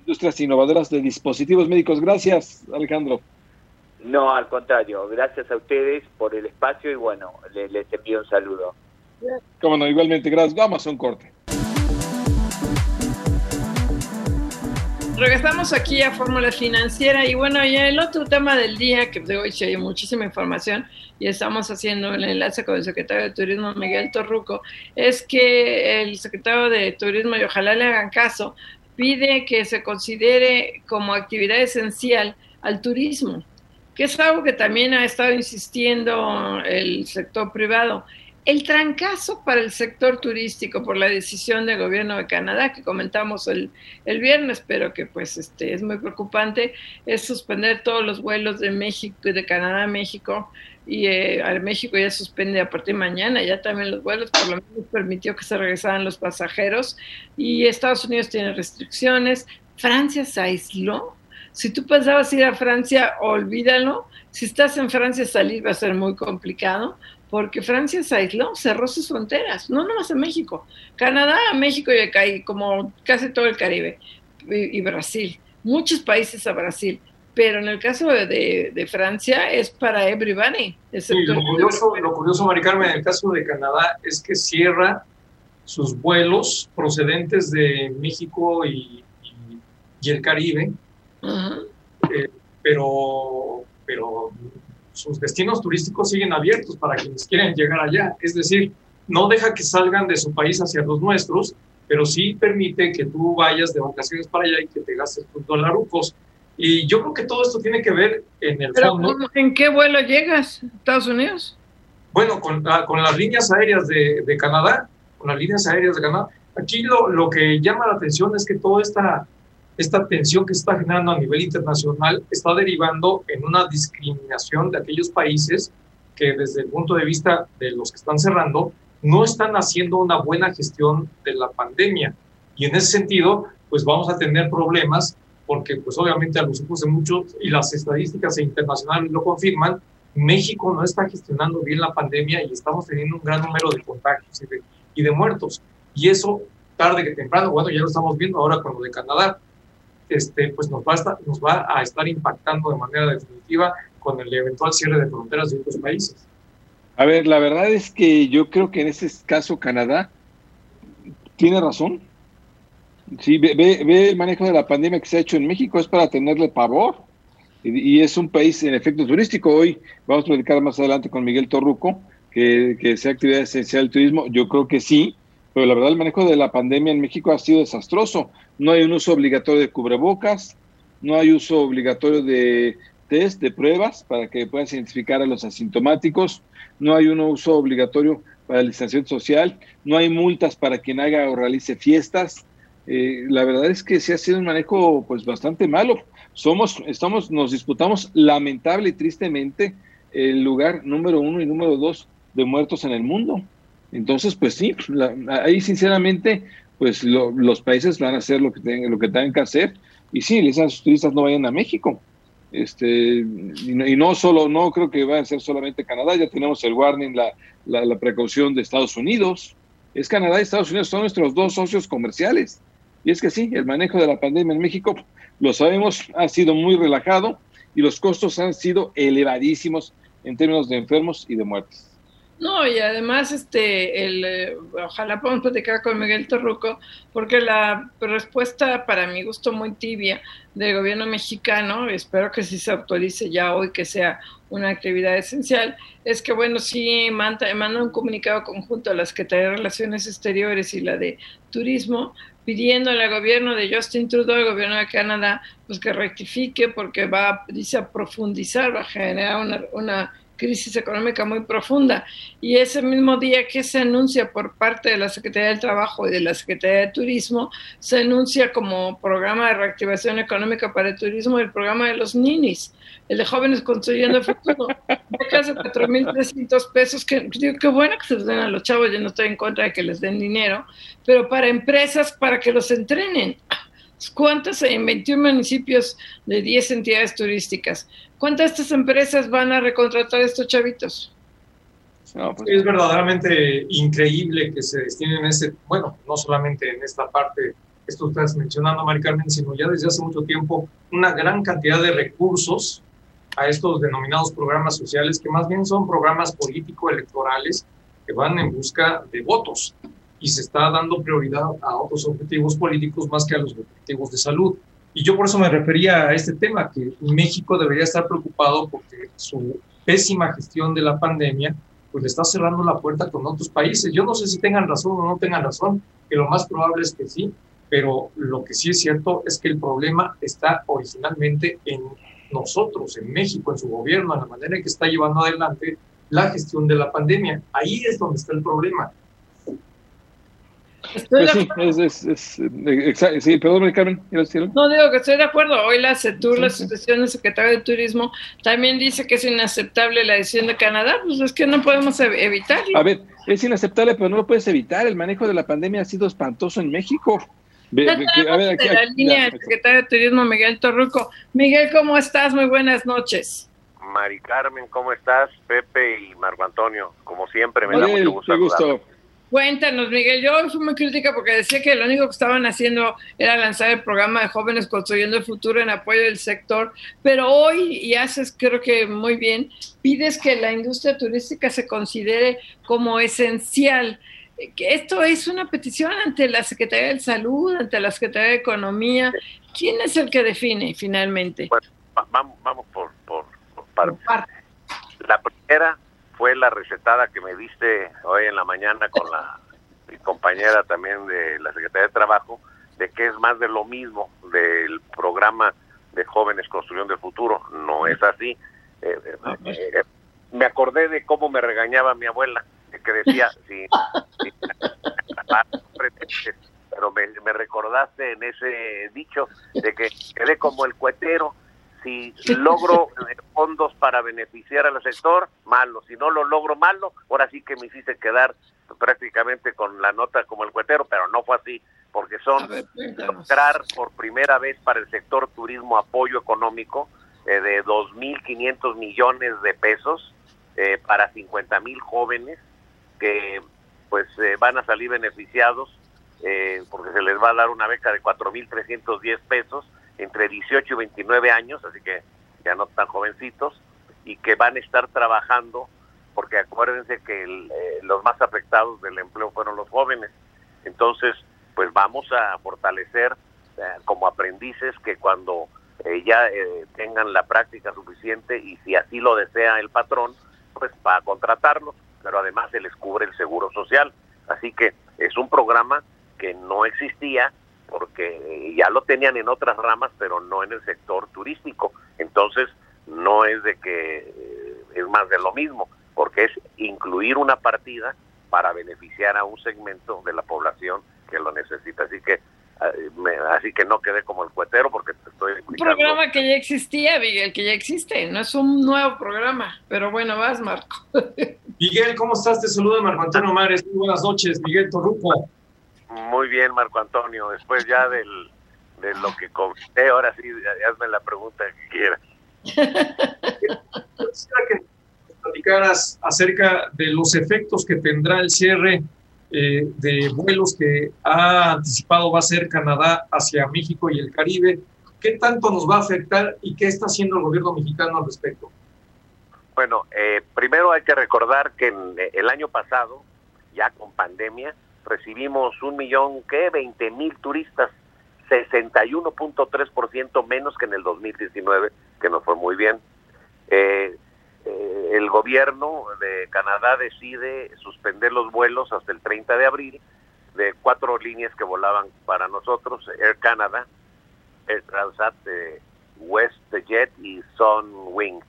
Industrias Innovadoras de Dispositivos Médicos. Gracias, Alejandro.
No, al contrario, gracias a ustedes por el espacio y bueno, les, les envío un saludo.
Cómo no, igualmente, gracias. Vamos a un corte.
regresamos aquí a Fórmula Financiera y bueno, ya el otro tema del día, que de hoy hay muchísima información y estamos haciendo el enlace con el secretario de Turismo Miguel Torruco, es que el secretario de Turismo, y ojalá le hagan caso, pide que se considere como actividad esencial al turismo, que es algo que también ha estado insistiendo el sector privado. El trancazo para el sector turístico por la decisión del gobierno de Canadá que comentamos el, el viernes, pero que pues este es muy preocupante, es suspender todos los vuelos de México de Canadá a México y eh, a México ya suspende a partir de mañana, ya también los vuelos, por lo menos permitió que se regresaran los pasajeros. Y Estados Unidos tiene restricciones, Francia se aisló, si tú pensabas ir a Francia, olvídalo, si estás en Francia salir va a ser muy complicado porque Francia se aisló, cerró sus fronteras, no nomás en México, Canadá, México y como casi todo el Caribe y, Brasil, muchos países a Brasil, pero en el caso de, Francia es para everybody.
Sí, lo curioso, lo curioso, Mari Carmen, en el caso de Canadá es que cierra sus vuelos procedentes de México y, el Caribe, eh, pero, pero sus destinos turísticos siguen abiertos para quienes quieren llegar allá. Es decir, no deja que salgan de su país hacia los nuestros, pero sí permite que tú vayas de vacaciones para allá y que te gastes tus dolarucos. Y yo creo que todo esto tiene que ver en el fondo.
¿En qué vuelo llegas? ¿Estados Unidos?
Bueno, con, ah, con las líneas aéreas de, de, Canadá, con las líneas aéreas de Canadá. Aquí lo, lo que llama la atención es que toda esta esta tensión que se está generando a nivel internacional está derivando en una discriminación de aquellos países que desde el punto de vista de los que están cerrando, no están haciendo una buena gestión de la pandemia. Y en ese sentido, pues vamos a tener problemas porque pues obviamente a los ojos de muchos y las estadísticas internacionales lo confirman, México no está gestionando bien la pandemia y estamos teniendo un gran número de contagios y de, y de muertos. Y eso, tarde que temprano, bueno, ya lo estamos viendo ahora con lo de Canadá, este, pues nos va, nos va a estar impactando de manera definitiva con el eventual cierre de fronteras de otros países.
A ver, la verdad es que yo creo que en ese caso Canadá tiene razón. Sí, ve, ve, el manejo de la pandemia que se ha hecho en México, es para tenerle pavor. Y, es un país en efecto turístico. Hoy vamos a platicar más adelante con Miguel Torruco, que, que sea actividad esencial del turismo. Yo creo que sí, pero la verdad el manejo de la pandemia en México ha sido desastroso. No hay un uso obligatorio de cubrebocas, no hay uso obligatorio de test, de pruebas para que puedan identificar a los asintomáticos, no hay un uso obligatorio para el distanciamiento social, no hay multas para quien haga o realice fiestas. Eh, la verdad es que se ha sido un manejo pues bastante malo. Somos, estamos, nos disputamos lamentable y tristemente el lugar número uno y número dos de muertos en el mundo. Entonces, pues sí, ahí sinceramente, pues los países van a hacer lo que, tengan, lo que tengan que hacer. Y sí, sus turistas no vayan a México. Este, y no, solo, no creo que vaya a ser solamente Canadá, ya tenemos el warning, la, la, precaución de Estados Unidos. Es Canadá y Estados Unidos son nuestros dos socios comerciales. Y es que sí, el manejo de la pandemia en México, lo sabemos, ha sido muy relajado y los costos han sido elevadísimos en términos de enfermos y de muertes.
No, y además, este, el, eh, ojalá podamos platicar con Miguel Torruco, porque la respuesta, para mi gusto, muy tibia del gobierno mexicano, espero que sí se actualice ya hoy, que sea una actividad esencial, es que, bueno, sí manda, manda un comunicado conjunto a la Secretaría de Relaciones Exteriores y la de Turismo, pidiéndole al gobierno de Justin Trudeau, al gobierno de Canadá, pues que rectifique porque va, dice, a profundizar, va a generar una, una crisis económica muy profunda. Y ese mismo día que se anuncia por parte de la Secretaría del Trabajo y de la Secretaría de Turismo, se anuncia como programa de reactivación económica para el turismo el programa de los ninis, el de jóvenes construyendo el futuro. Becas de 4.300 pesos, que digo, qué bueno que se les den a los chavos, yo no estoy en contra de que les den dinero, pero para empresas, para que los entrenen. ¿Cuántas en 21 municipios de 10 entidades turísticas? ¿Cuántas de estas empresas van a recontratar a estos chavitos?
Pues, es verdaderamente increíble que se destinen ese, bueno, no solamente en esta parte, esto estás mencionando, Mari Carmen, sino ya desde hace mucho tiempo, una gran cantidad de recursos a estos denominados programas sociales, que más bien son programas político-electorales que van en busca de votos y se está dando prioridad a otros objetivos políticos más que a los objetivos de salud. Y yo por eso me refería a este tema, que México debería estar preocupado porque su pésima gestión de la pandemia pues le está cerrando la puerta con otros países. Yo no sé si tengan razón o no tengan razón, que lo más probable es que sí, pero lo que sí es cierto es que el problema está originalmente en nosotros, en México, en su gobierno, en la manera en que está llevando adelante la gestión de la pandemia. Ahí es donde está el problema.
Pues sí, es, es, es sí, perdón, Carmen,
No, digo que estoy de acuerdo. Hoy la CETUR, la Asociación de Secretario de Turismo, también dice que es inaceptable la decisión de Canadá. Pues es que no podemos evitarlo.
A ver, es inaceptable, pero no lo puedes evitar. El manejo de la pandemia ha sido espantoso en México.
a ver, aquí, la línea del secretario de Turismo, Miguel Torruco. Miguel, ¿cómo estás? Muy buenas noches.
Mari Carmen, ¿cómo estás? Pepe y Marco Antonio, como siempre, me da mucho gusto. gusto.
Cuéntanos, Miguel. Yo fui muy crítica porque decía que lo único que estaban haciendo era lanzar el programa de jóvenes construyendo el futuro en apoyo del sector, pero hoy, y haces creo que muy bien, pides que la industria turística se considere como esencial. Esto es una petición ante la Secretaría de Salud, ante la Secretaría de Economía. ¿Quién es el que define finalmente?
Bueno, vamos, vamos por, por, por La primera fue la recetada que me diste hoy en la mañana con la mi compañera también de la Secretaría de Trabajo, de que es más de lo mismo del programa de jóvenes construyendo el futuro. No es así. Eh, eh, eh, me acordé de cómo me regañaba mi abuela, que decía, sí, pero me, me recordaste en ese dicho de que quedé como el cuetero si logro eh, fondos para beneficiar al sector, malo. Si no lo logro, malo. Ahora sí que me hiciste quedar prácticamente con la nota como el cuetero, pero no fue así, porque son lograr por primera vez para el sector turismo apoyo económico eh, de 2.500 millones de pesos eh, para 50.000 jóvenes que pues eh, van a salir beneficiados porque se les va a dar una beca de 4.310 pesos entre 18 y 29 años, así que ya no tan jovencitos, y que van a estar trabajando, porque acuérdense que eh, los más afectados del empleo fueron los jóvenes. Entonces, pues vamos a fortalecer eh, como aprendices que cuando eh, ya tengan la práctica suficiente y si así lo desea el patrón, pues va a contratarlos, pero además se les cubre el seguro social. Así que es un programa que no existía porque ya lo tenían en otras ramas, pero no en el sector turístico. Entonces, no es de que eh, es más de lo mismo, porque es incluir una partida para beneficiar a un segmento de la población que lo necesita. Así que eh, así que no quede como el cuetero porque te estoy
explicando. Un programa que ya existía, Miguel, que ya existe, no es un nuevo programa, pero bueno, vas, Marco.
Miguel, ¿cómo estás? Te saluda Marco Antonio Mares. Muy buenas noches, Miguel Torruco.
Muy bien, Marco Antonio. Después ya del, de lo que comenté, ahora sí, hazme la pregunta que quieras.
Quisiera que platicaras acerca de los efectos que tendrá el cierre eh, de vuelos que ha anticipado va a ser Canadá hacia México y el Caribe. ¿Qué tanto nos va a afectar y qué está haciendo el gobierno mexicano al respecto?
Bueno, eh, primero hay que recordar que en, el año pasado, ya con pandemia, recibimos un millón, ¿qué? 20 mil turistas, 61.3% menos que en el 2019, que nos fue muy bien. Eh, eh, el gobierno de Canadá decide suspender los vuelos hasta el 30 de abril de cuatro líneas que volaban para nosotros, Air Canada, Air Transat, eh, WestJet y Sunwing.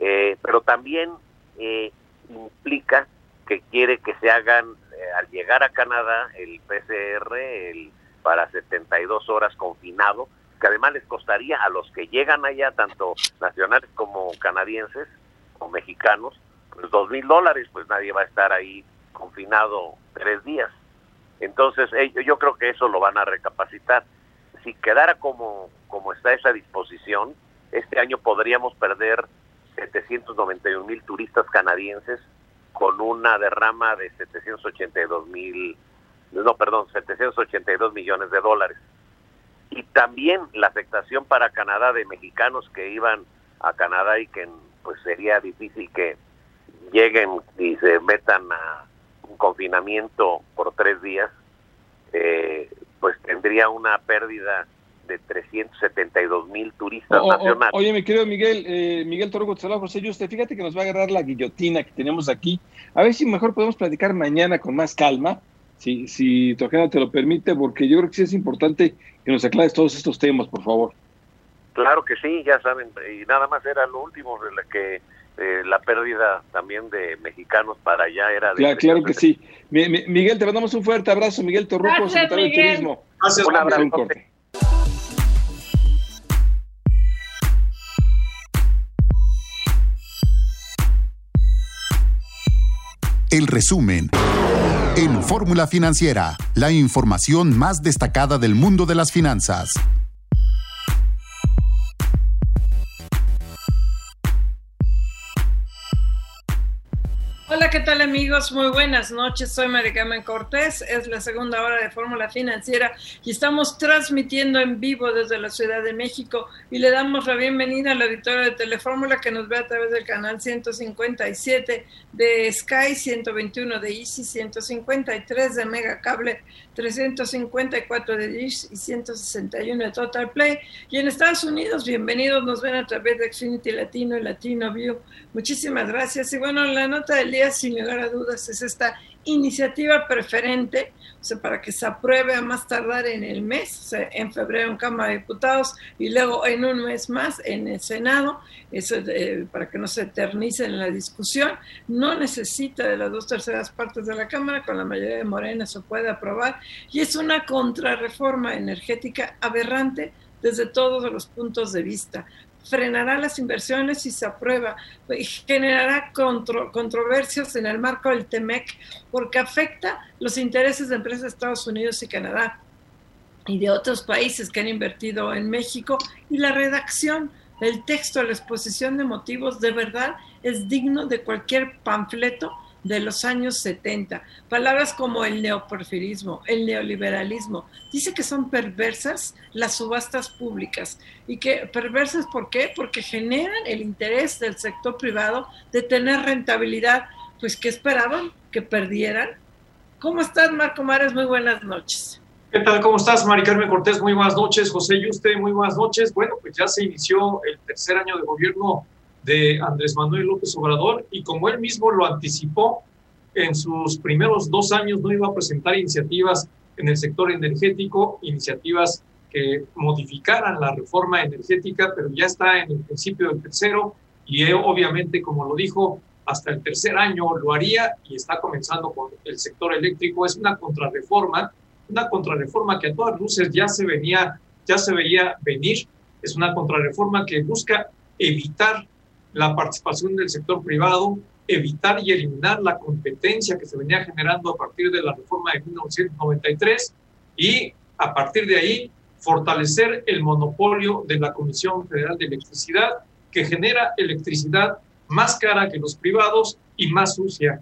Eh, pero también eh, implica que quiere que se hagan, al llegar a Canadá, el PCR el, para 72 horas confinado, que además les costaría a los que llegan allá, tanto nacionales como canadienses o mexicanos, pues dos mil dólares, pues nadie va a estar ahí confinado tres días. Entonces, yo creo que eso lo van a recapacitar. Si quedara como, como está esa disposición, este año podríamos perder 791 mil turistas canadienses con una derrama de 782 mil, no, perdón, 782 millones de dólares. Y también la afectación para Canadá de mexicanos que iban a Canadá y que pues sería difícil que lleguen y se metan a un confinamiento por tres días, eh, pues tendría una pérdida de 372 mil turistas nacionales.
oye, mi querido Miguel, eh, Miguel Toro Gonzalo, José usted fíjate que nos va a agarrar la guillotina que tenemos aquí. A ver si mejor podemos platicar mañana con más calma, si, si tu agenda te lo permite, porque yo creo que sí es importante que nos aclares todos estos temas, por favor.
Claro que sí, ya saben, y nada más era lo último, de la que eh, la pérdida también de mexicanos para allá era de...
Claro, claro que sí. Miguel, te mandamos un fuerte abrazo, Miguel Torruco, secretario de Turismo.
Gracias, un abrazo.
El resumen. En Fórmula Financiera, la información más destacada del mundo de las finanzas.
Amigos? Muy buenas noches. Soy Maricarmen Cortés. Es la segunda hora de Fórmula Financiera y estamos transmitiendo en vivo desde la Ciudad de México y le damos la bienvenida a la auditorio de Telefórmula que nos ve a través del canal 157 de Sky, 121 de Easy, 153 de Mega Cable, 354 de Dish y 161 de Total Play. Y en Estados Unidos, bienvenidos, nos ven a través de Xfinity Latino y Latino View. Muchísimas gracias. Y bueno, la nota del día, sin lugar a dudas, es esta iniciativa preferente, o sea, para que se apruebe a más tardar en el mes, en febrero en Cámara de Diputados y luego en un mes más en el Senado, eso para que no se eternice en la discusión, no necesita de las dos terceras partes de la Cámara, con la mayoría de Morena se puede aprobar y es una contrarreforma energética aberrante desde todos los puntos de vista frenará las inversiones si se aprueba y generará controversias en el marco del TEMEC porque afecta los intereses de empresas de Estados Unidos y Canadá y de otros países que han invertido en México. Y la redacción del texto, la exposición de motivos de verdad es digno de cualquier panfleto de los años 70. Palabras como el neoporfirismo, el neoliberalismo. Dice que son perversas las subastas públicas. ¿Y que perversas por qué? Porque generan el interés del sector privado de tener rentabilidad. Pues, ¿qué esperaban? ¿Que perdieran? ¿Cómo estás, Marco Mares? Muy buenas noches.
¿Qué tal? ¿Cómo estás, Mari Carmen Cortés? Muy buenas noches. José Yuste, muy buenas noches. Bueno, pues ya se inició el tercer año de gobierno de Andrés Manuel López Obrador y como él mismo lo anticipó, en sus primeros dos años no iba a presentar iniciativas en el sector energético, iniciativas que modificaran la reforma energética, pero ya está en el principio del tercero y obviamente, como lo dijo, hasta el tercer año lo haría y está comenzando con el sector eléctrico. Es una contrarreforma, una contrarreforma que a todas luces ya se venía, ya se veía venir. Es una contrarreforma que busca evitar la participación del sector privado, evitar y eliminar la competencia que se venía generando a partir de la reforma de 1993 y a partir de ahí fortalecer el monopolio de la Comisión Federal de Electricidad que genera electricidad más cara que los privados y más sucia.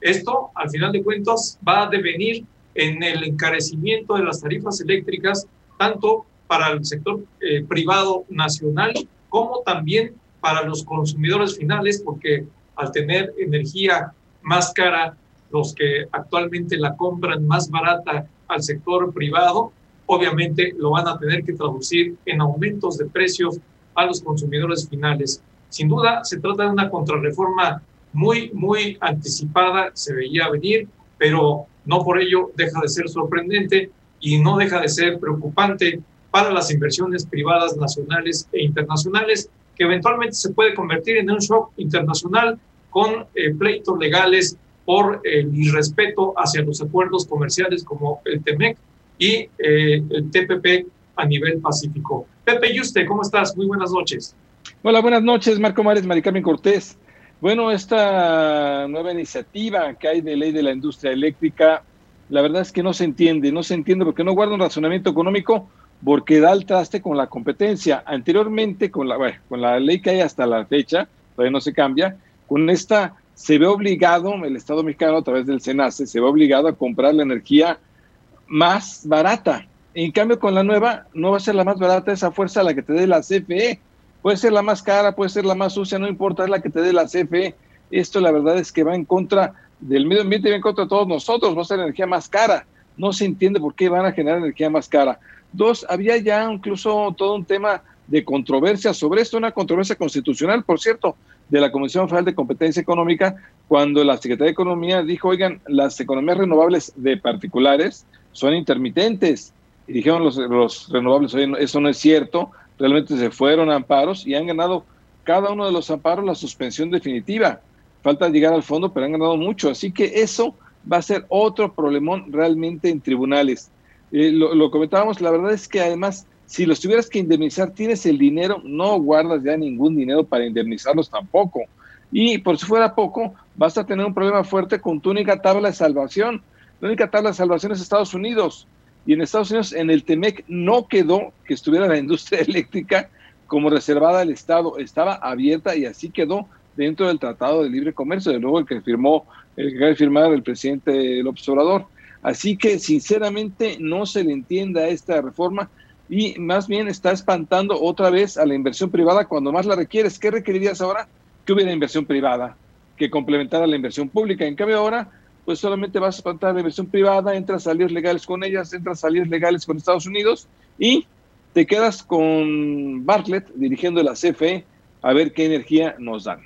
Esto, al final de cuentas, va a devenir en el encarecimiento de las tarifas eléctricas, tanto para el sector eh, privado nacional como también para los consumidores finales, porque al tener energía más cara, los que actualmente la compran más barata al sector privado, obviamente lo van a tener que traducir en aumentos de precios a los consumidores finales. Sin duda, se trata de una contrarreforma muy, muy anticipada, se veía venir, pero no por ello deja de ser sorprendente y no deja de ser preocupante para las inversiones privadas nacionales e internacionales, que eventualmente se puede convertir en un shock internacional con eh, pleitos legales por el irrespeto hacia los acuerdos comerciales como el TEMEC y eh, el TPP a nivel pacífico. Pepe Yuste, ¿cómo estás? Muy buenas noches.
Hola, buenas noches, Marco Mares, Maricarmen Cortés. Bueno, esta nueva iniciativa que hay de ley de la industria eléctrica, la verdad es que no se entiende, no se entiende porque no guarda un razonamiento económico porque da el traste con la competencia. Anteriormente, con la, con la ley que hay hasta la fecha, todavía no se cambia, con esta se ve obligado, el Estado mexicano a través del SENACE, se ve obligado a comprar la energía más barata. En cambio, con la nueva, no va a ser la más barata esa fuerza la que te dé la CFE. Puede ser la más cara, puede ser la más sucia, no importa, es la que te dé la CFE. Esto la verdad es que va en contra del medio ambiente y va en contra de todos nosotros. Va a ser energía más cara. No se entiende por qué van a generar energía más cara. Dos, había ya incluso todo un tema de controversia sobre esto, una controversia constitucional, por cierto, de la Comisión Federal de Competencia Económica, cuando la Secretaría de Economía dijo, oigan, las economías renovables de particulares son intermitentes. Y dijeron los, los renovables, oye, eso no es cierto, realmente se fueron a amparos y han ganado cada uno de los amparos la suspensión definitiva. Falta llegar al fondo, pero han ganado mucho. Así que eso va a ser otro problemón realmente en tribunales. Eh, lo, comentábamos, la verdad es que además, si los tuvieras que indemnizar, tienes el dinero, no guardas ya ningún dinero para indemnizarlos tampoco. Y por si fuera poco, vas a tener un problema fuerte con tu única tabla de salvación. La única tabla de salvación es Estados Unidos. Y en Estados Unidos, en el TEMEC, no quedó que estuviera la industria eléctrica como reservada al Estado. Estaba abierta y así quedó dentro del Tratado de Libre Comercio, de luego el que firmó, el que firmar el presidente López Obrador. Así que sinceramente no se le entiende a esta reforma y más bien está espantando otra vez a la inversión privada cuando más la requieres. ¿Qué requerirías ahora? Que hubiera inversión privada, que complementara la inversión pública. En cambio ahora, pues solamente vas a espantar la inversión privada, entras a salidas legales con ellas, entras a legales con Estados Unidos y te quedas con Bartlett dirigiendo la CFE a ver qué energía nos dan.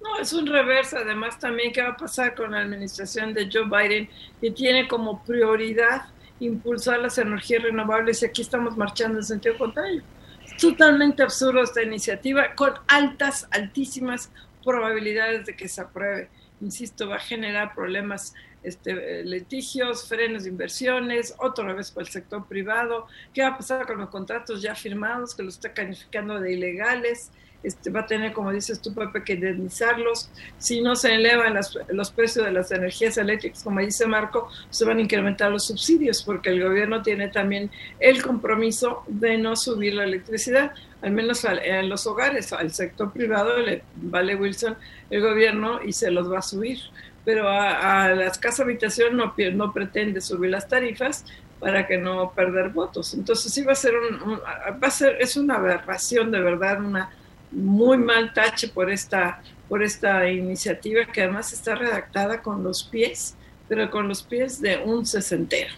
No, es un reverso. Además, también qué va a pasar con la administración de Joe Biden, que tiene como prioridad impulsar las energías renovables y aquí estamos marchando en sentido contrario. Es totalmente absurdo esta iniciativa con altas, altísimas probabilidades de que se apruebe. Insisto, va a generar problemas, este, litigios, frenos de inversiones, otra vez para el sector privado. ¿Qué va a pasar con los contratos ya firmados que los está calificando de ilegales? Este, va a tener, como dices tú, Pepe, que indemnizarlos. Si no se elevan las, los precios de las energías eléctricas, como dice Marco, se van a incrementar los subsidios, porque el gobierno tiene también el compromiso de no subir la electricidad, al menos en los hogares, al sector privado, le vale Wilson, el gobierno, y se los va a subir. Pero a, a las casas habitación no, no pretende subir las tarifas, para que no perder votos. Entonces sí va a ser un, un, va a ser es una aberración de verdad, una muy mal tache por esta, por esta iniciativa que además está redactada con los pies, pero con los pies de un sesentero.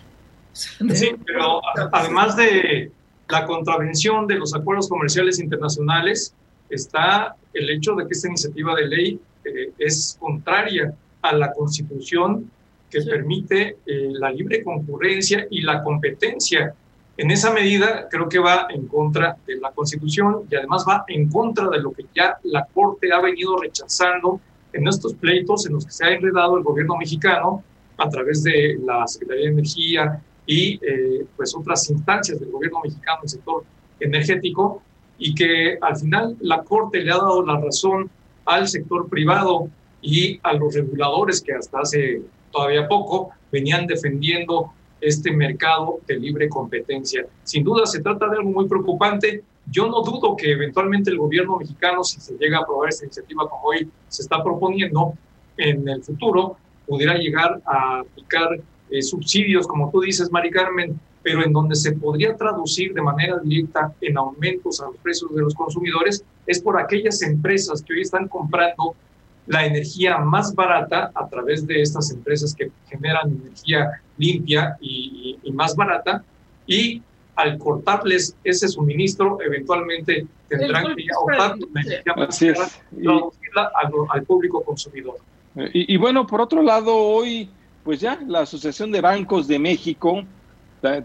Sí, pero además de la contravención de los acuerdos comerciales internacionales, está el hecho de que esta iniciativa de ley eh, es contraria a la constitución que sí. permite eh, la libre concurrencia y la competencia en esa medida, creo que va en contra de la Constitución y además va en contra de lo que ya la Corte ha venido rechazando en estos pleitos en los que se ha enredado el gobierno mexicano a través de la Secretaría de Energía y eh, pues otras instancias del gobierno mexicano en el sector energético y que al final la Corte le ha dado la razón al sector privado y a los reguladores que hasta hace todavía poco venían defendiendo este mercado de libre competencia. Sin duda se trata de algo muy preocupante. Yo no dudo que eventualmente el gobierno mexicano, si se llega a aprobar esta iniciativa como hoy se está proponiendo, en el futuro pudiera llegar a aplicar eh, subsidios, como tú dices, Mari Carmen, pero en donde se podría traducir de manera directa en aumentos a los precios de los consumidores es por aquellas empresas que hoy están comprando la energía más barata a través de estas empresas que generan energía limpia y, más barata. Y al cortarles ese suministro eventualmente tendrán que optar por la energía más barata y traducirla al, público consumidor.
Y, y, bueno, por otro lado, hoy, pues ya la Asociación de Bancos de México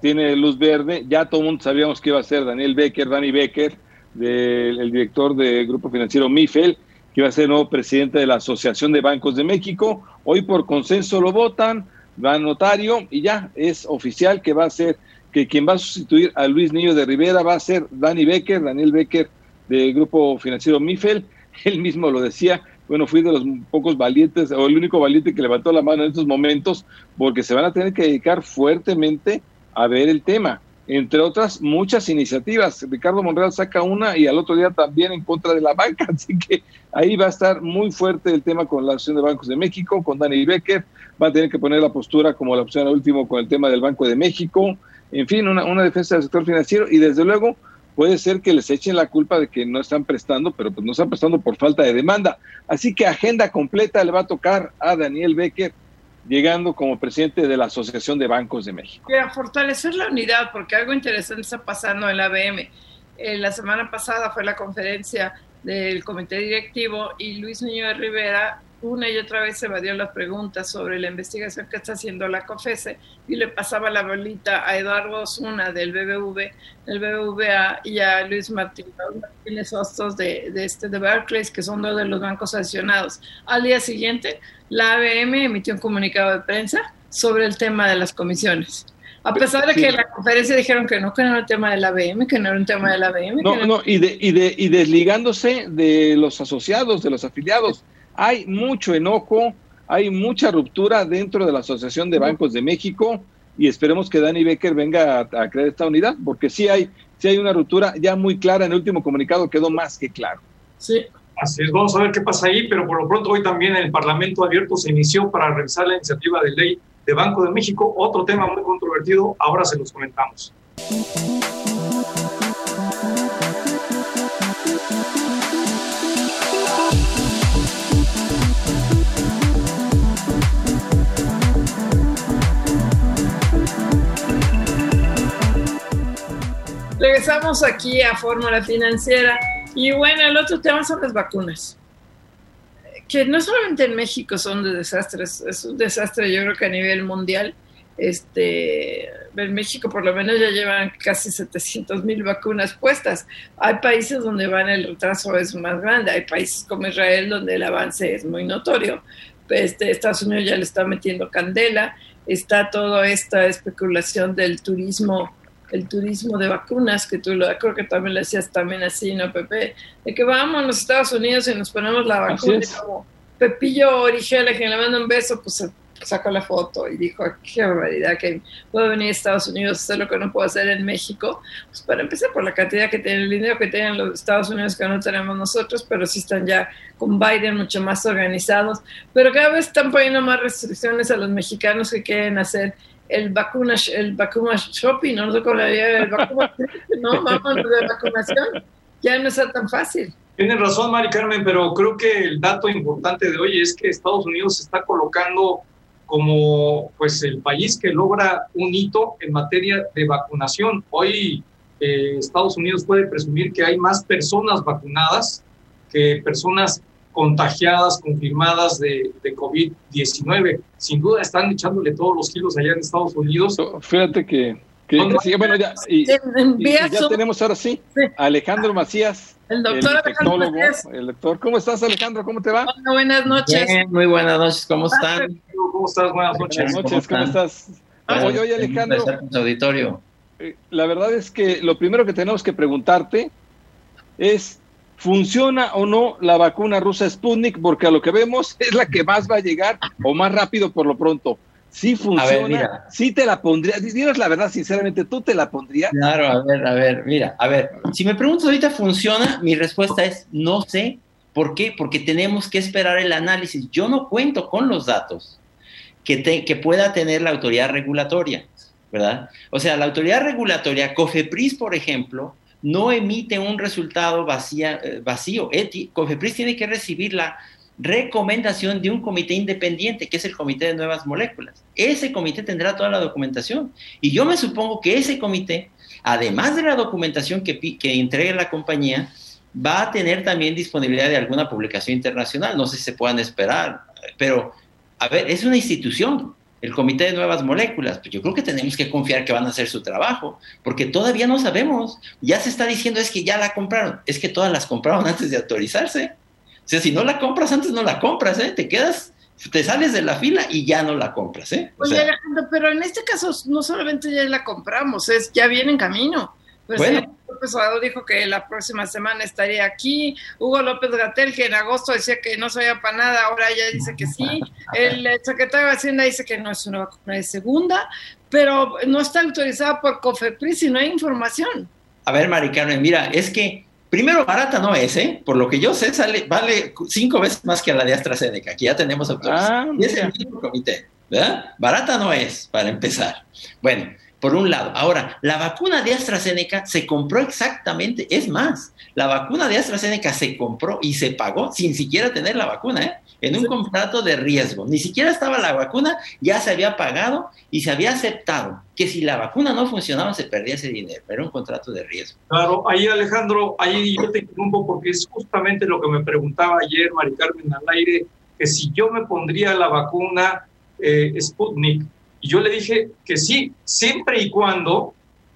tiene luz verde, ya todo el mundo sabíamos que iba a ser Daniel Becker, Dani Becker, del el director del Grupo Financiero MIFEL, que iba a ser nuevo presidente de la Asociación de Bancos de México. Hoy por consenso lo votan, va notario y ya es oficial que va a ser, que quien va a sustituir a Luis Niño de Rivera va a ser Dani Becker, Daniel Becker del Grupo Financiero MIFEL. Él mismo lo decía, bueno, fui de los pocos valientes, o el único valiente que levantó la mano en estos momentos, porque se van a tener que dedicar fuertemente a ver el tema entre otras muchas iniciativas. Ricardo Monreal saca una y al otro día también en contra de la banca, así que ahí va a estar muy fuerte el tema con la Asociación de Bancos de México, con Dani Becker, va a tener que poner la postura como la opción último con el tema del Banco de México, en fin, una, una defensa del sector financiero y desde luego puede ser que les echen la culpa de que no están prestando, pero pues no están prestando por falta de demanda. Así que agenda completa le va a tocar a Daniel Becker llegando como presidente de la Asociación de Bancos de México.
Para fortalecer la unidad, porque algo interesante está pasando en la ABM. Eh, la semana pasada fue la conferencia del comité directivo y Luis de Rivera una y otra vez evadió las preguntas sobre la investigación que está haciendo la COFESE y le pasaba la bolita a Eduardo Osuna del BBV, del BBVA y a Luis Martín, Martínez Hostos de, de, este, de Barclays, que son dos de los bancos sancionados. Al día siguiente, la ABM emitió un comunicado de prensa sobre el tema de las comisiones. A pesar de que en la conferencia dijeron que no, que no era el tema de la ABM, que no era un tema de la ABM.
No, no, y, de, y, de, y desligándose de los asociados, de los afiliados. Hay mucho enojo, hay mucha ruptura dentro de la Asociación de Bancos de México y esperemos que Dani Becker venga a, crear esta unidad, porque sí hay, sí hay una ruptura ya muy clara, en el último comunicado quedó más que claro.
Sí.
Así es, vamos a ver qué pasa ahí, pero por lo pronto hoy también el Parlamento abierto se inició para revisar la iniciativa de ley de Banco de México, otro tema muy controvertido, ahora se los comentamos.
Regresamos aquí a Fórmula Financiera y bueno, el otro tema son las vacunas, que no solamente en México son de desastres, es un desastre yo creo que a nivel mundial. Este, en México por lo menos ya llevan casi 700 mil vacunas puestas. Hay países donde van el retraso es más grande, hay países como Israel donde el avance es muy notorio. Este, Estados Unidos ya le está metiendo candela, está toda esta especulación del turismo el turismo de vacunas, que tú lo creo que también lo decías también así, ¿no, Pepe? De que vamos a los Estados Unidos y nos ponemos la vacuna como Pepillo Origel, que le manda un beso, pues sacó la foto y dijo, qué barbaridad, que puedo venir a Estados Unidos a hacer lo que no puedo hacer en México. Pues para empezar por la cantidad que tienen, el dinero que tienen los Estados Unidos que no tenemos nosotros, pero sí están ya con Biden mucho más organizados. Pero cada vez están poniendo más restricciones a los mexicanos que quieren hacer el vacuna, el vacuna shopping, no el vacuna, no, vamos de vacunación, ya no está tan fácil.
Tienes razón, Mari Carmen, pero creo que el dato importante de hoy es que Estados Unidos se está colocando como pues el país que logra un hito en materia de vacunación. Hoy eh, Estados Unidos puede presumir que hay más personas vacunadas que personas contagiadas, confirmadas de, de COVID-19. Sin duda están echándole todos los kilos allá en Estados Unidos.
Fíjate que, bueno, ya, y, ya tenemos ahora sí, Alejandro Macías.
El doctor
el El doctor, ¿cómo estás Alejandro? ¿Cómo te va?
buenas noches.
muy buenas noches, ¿cómo están?
¿Cómo estás? Buenas noches.
Buenas noches, ¿cómo, estás? Oye, oye Alejandro.
auditorio.
Eh, la verdad es que lo primero que tenemos que preguntarte es ¿Funciona o no la vacuna rusa Sputnik? Porque a lo que vemos es la que más va a llegar o más rápido por lo pronto. Sí funciona, sí te la pondría. Dinos la verdad, sinceramente, ¿tú te la pondrías?
Claro, a ver, a ver, mira, a ver, si me preguntas ahorita funciona, mi respuesta es no sé. ¿Por qué? Porque tenemos que esperar el análisis. Yo no cuento con los datos que, que pueda tener la autoridad regulatoria. ¿verdad? O sea, la autoridad regulatoria, COFEPRIS, por ejemplo, no emite un resultado vacía, eh, vacío. COFEPRIS tiene que recibir la recomendación de un comité independiente, que es el Comité de Nuevas Moléculas. Ese comité tendrá toda la documentación. Y yo me supongo que ese comité, además de la documentación que, que entregue la compañía, va a tener también disponibilidad de alguna publicación internacional. No sé si se puedan esperar, pero, a ver, es una institución el Comité de Nuevas Moléculas, pues yo creo que tenemos que confiar que van a hacer su trabajo, porque todavía no sabemos. Ya se está diciendo es que ya la compraron, es que todas las compraron antes de autorizarse. O sea, si no la compras antes, no la compras, ¿eh? Te quedas, te sales de la fila y ya no la compras, ¿eh?
Oye, Alejandro, pero en este caso no solamente ya la compramos, es ya viene en camino. Pues bueno. López Obrador dijo que la próxima semana estaría aquí. Hugo López Gatel, que en agosto decía que no sabía para nada, ahora ya dice que sí. El secretario de Hacienda dice que no es una vacuna de segunda, pero no está autorizada por COFEPRIS y no hay información.
A ver, Maricarmen, mira, es que primero barata no es, ¿eh? Por lo que yo sé, sale, vale cinco veces más que la de AstraZeneca, que ya tenemos autorización. Ah, y es el mismo comité, ¿verdad? Barata no es, para empezar. Bueno, por un lado. Ahora, la vacuna de AstraZeneca se compró exactamente, es más, la vacuna de AstraZeneca se compró y se pagó sin siquiera tener la vacuna, ¿eh? en un contrato de riesgo. Ni siquiera estaba la vacuna, ya se había pagado y se había aceptado que si la vacuna no funcionaba se perdía ese dinero. Era un contrato de riesgo.
Claro, ahí Alejandro, ahí yo te interrumpo porque es justamente lo que me preguntaba ayer Mari Carmen al aire, que si yo me pondría la vacuna eh, Sputnik, y yo le dije que sí, siempre y cuando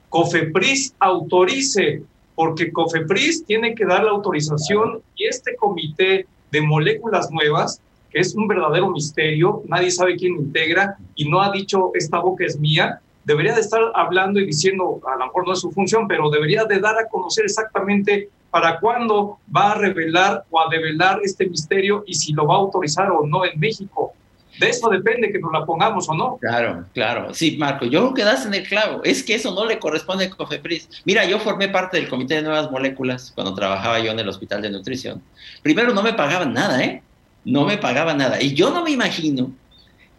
COFEPRIS autorice, porque COFEPRIS tiene que dar la autorización y este comité de moléculas nuevas, que es un verdadero misterio, nadie sabe quién integra y no ha dicho esta boca es mía, debería de estar hablando y diciendo, a lo mejor no es su función, pero debería de dar a conocer exactamente para cuándo va a revelar o a develar este misterio y si lo va a autorizar o no en México. De eso depende que nos la pongamos o no.
Claro, claro. Sí, Marco, yo creo que das en el clavo. Es que eso no le corresponde a Cofepris. Mira, yo formé parte del Comité de Nuevas Moléculas cuando trabajaba yo en el Hospital de Nutrición. Primero, no me pagaban nada, ¿eh? No me pagaban nada. Y yo no me imagino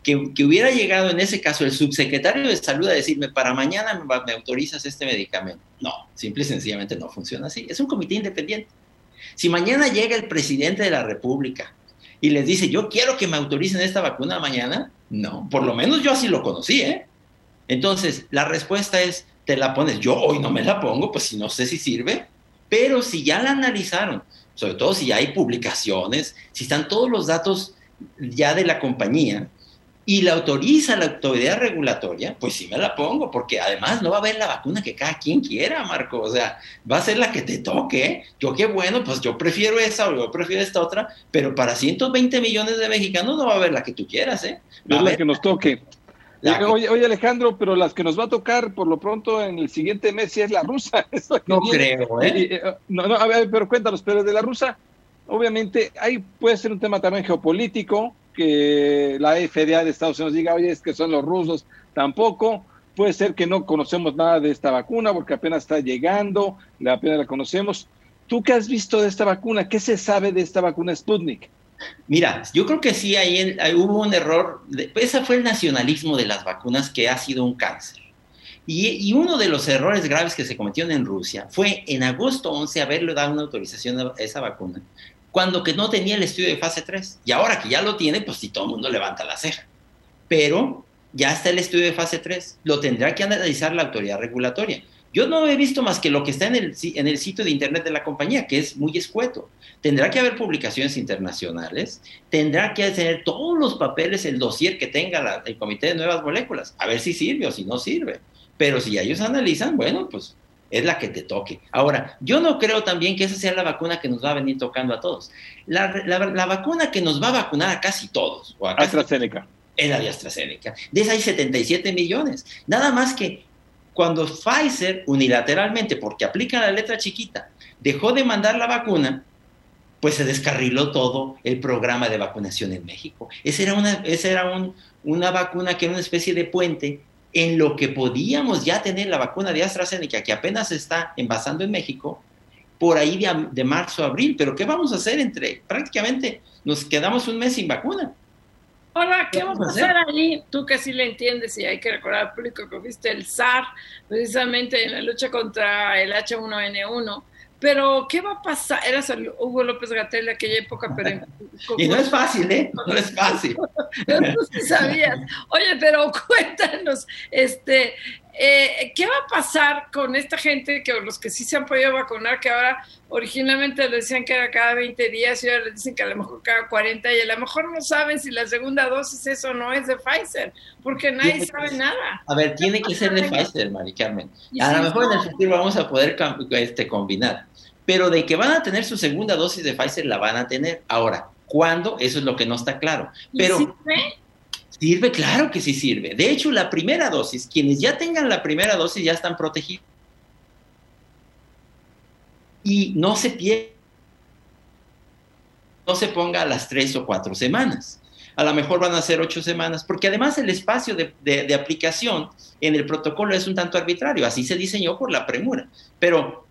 que, que hubiera llegado en ese caso el subsecretario de Salud a decirme, para mañana me, me autorizas este medicamento. No, simple y sencillamente no funciona así. Es un comité independiente. Si mañana llega el presidente de la República y les dice, yo quiero que me autoricen esta vacuna mañana, no, por lo menos yo así lo conocí, ¿eh? Entonces, la respuesta es, te la pones, yo hoy no me la pongo, pues si no sé si sirve, pero si ya la analizaron, sobre todo si ya hay publicaciones, si están todos los datos ya de la compañía, y la autoriza la autoridad regulatoria, pues sí me la pongo, porque además no va a haber la vacuna que cada quien quiera, Marco, o sea, va a ser la que te toque. Yo qué bueno, pues yo prefiero esa o yo prefiero esta otra, pero para 120 millones de mexicanos no va a haber la que tú quieras, ¿eh?
es la que nos toque. Oye, oye, Alejandro, pero las que nos va a tocar por lo pronto en el siguiente mes sí es la rusa.
no creo, ¿eh?
¿eh? No, no, a ver, pero cuéntanos, pero de la rusa, obviamente ahí puede ser un tema también geopolítico, que la FDA de Estados Unidos diga, oye, es que son los rusos, tampoco. Puede ser que no conocemos nada de esta vacuna porque apenas está llegando, apenas la conocemos. ¿Tú qué has visto de esta vacuna? ¿Qué se sabe de esta vacuna Sputnik?
Mira, yo creo que sí, ahí, hubo un error. ese fue el nacionalismo de las vacunas que ha sido un cáncer. Y, y, uno de los errores graves que se cometieron en Rusia fue en agosto 11 haberle dado una autorización a esa vacuna, cuando que no tenía el estudio de fase 3. Y ahora que ya lo tiene, pues si todo el mundo levanta la ceja. Pero ya está el estudio de fase 3, lo tendrá que analizar la autoridad regulatoria. Yo no he visto más que lo que está en el, en el sitio de internet de la compañía, que es muy escueto. Tendrá que haber publicaciones internacionales, tendrá que tener todos los papeles, el dossier que tenga el Comité de Nuevas Moléculas, a ver si sirve o si no sirve. Pero si ellos analizan, bueno, pues es la que te toque. Ahora, yo no creo también que esa sea la vacuna que nos va a venir tocando a todos. La, vacuna que nos va a vacunar a casi todos.
O a AstraZeneca.
Es la de AstraZeneca. De esa hay 77 millones. Nada más que cuando Pfizer unilateralmente, porque aplica la letra chiquita, dejó de mandar la vacuna, pues se descarriló todo el programa de vacunación en México. Esa era una, esa era una vacuna que era una especie de puente en lo que podíamos ya tener la vacuna de AstraZeneca, que apenas se está envasando en México, por ahí de, marzo a abril. Pero ¿qué vamos a hacer entre prácticamente nos quedamos un mes sin vacuna?
Ahora, ¿qué va a pasar ahí? Tú que sí le entiendes y hay que recordar al público que viste el SAR precisamente en la lucha contra el H1N1. Pero, ¿qué va a pasar? Eras el Hugo López Gatel de aquella época, pero...
y no es fácil, ¿eh? No es fácil.
Tú sí sabías. Oye, pero cuéntanos, este, eh, ¿Qué va a pasar con esta gente, que los que sí se han podido vacunar, que ahora originalmente le decían que era cada 20 días y ahora le dicen que a lo mejor cada 40 y a lo mejor no saben si la segunda dosis eso o no es de Pfizer, porque nadie sabe nada.
A ver, tiene que ser de Pfizer, Mari Carmen. A lo mejor en el futuro vamos a poder este, combinar, pero de que van a tener su segunda dosis de Pfizer la van a tener. Ahora, ¿cuándo? Eso es lo que no está claro. Pero, Sirve, claro que sí sirve. De hecho, la primera dosis, quienes ya tengan la primera dosis ya están protegidos. Y no se pierda, no se ponga a las tres o cuatro semanas. A lo mejor van a ser ocho semanas, porque además el espacio de, de aplicación en el protocolo es un tanto arbitrario, así se diseñó por la premura. Pero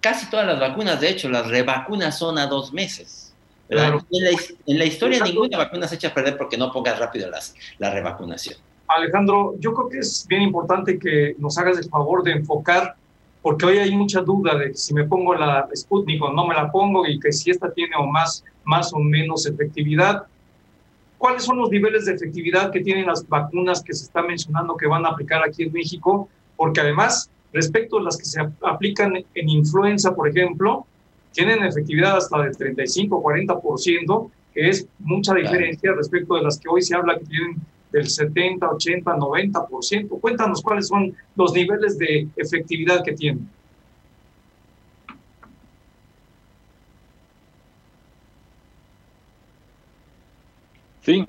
casi todas las vacunas, de hecho, las revacunas son a dos meses. En, la, historia ninguna vacuna se echa a perder porque no pongas rápido las, la revacunación.
Alejandro, yo creo que es bien importante que nos hagas el favor de enfocar, porque hoy hay mucha duda de si me pongo la Sputnik o no me la pongo y que si esta tiene o más, más o menos efectividad. ¿Cuáles son los niveles de efectividad que tienen las vacunas que se está mencionando que van a aplicar aquí en México? Porque además, respecto a las que se aplican en influenza, por ejemplo, tienen efectividad hasta del 35 40%, que es mucha diferencia respecto de las que hoy se habla que tienen del 70, 80, 90%. Cuéntanos cuáles son los niveles de efectividad que tienen.
Sí,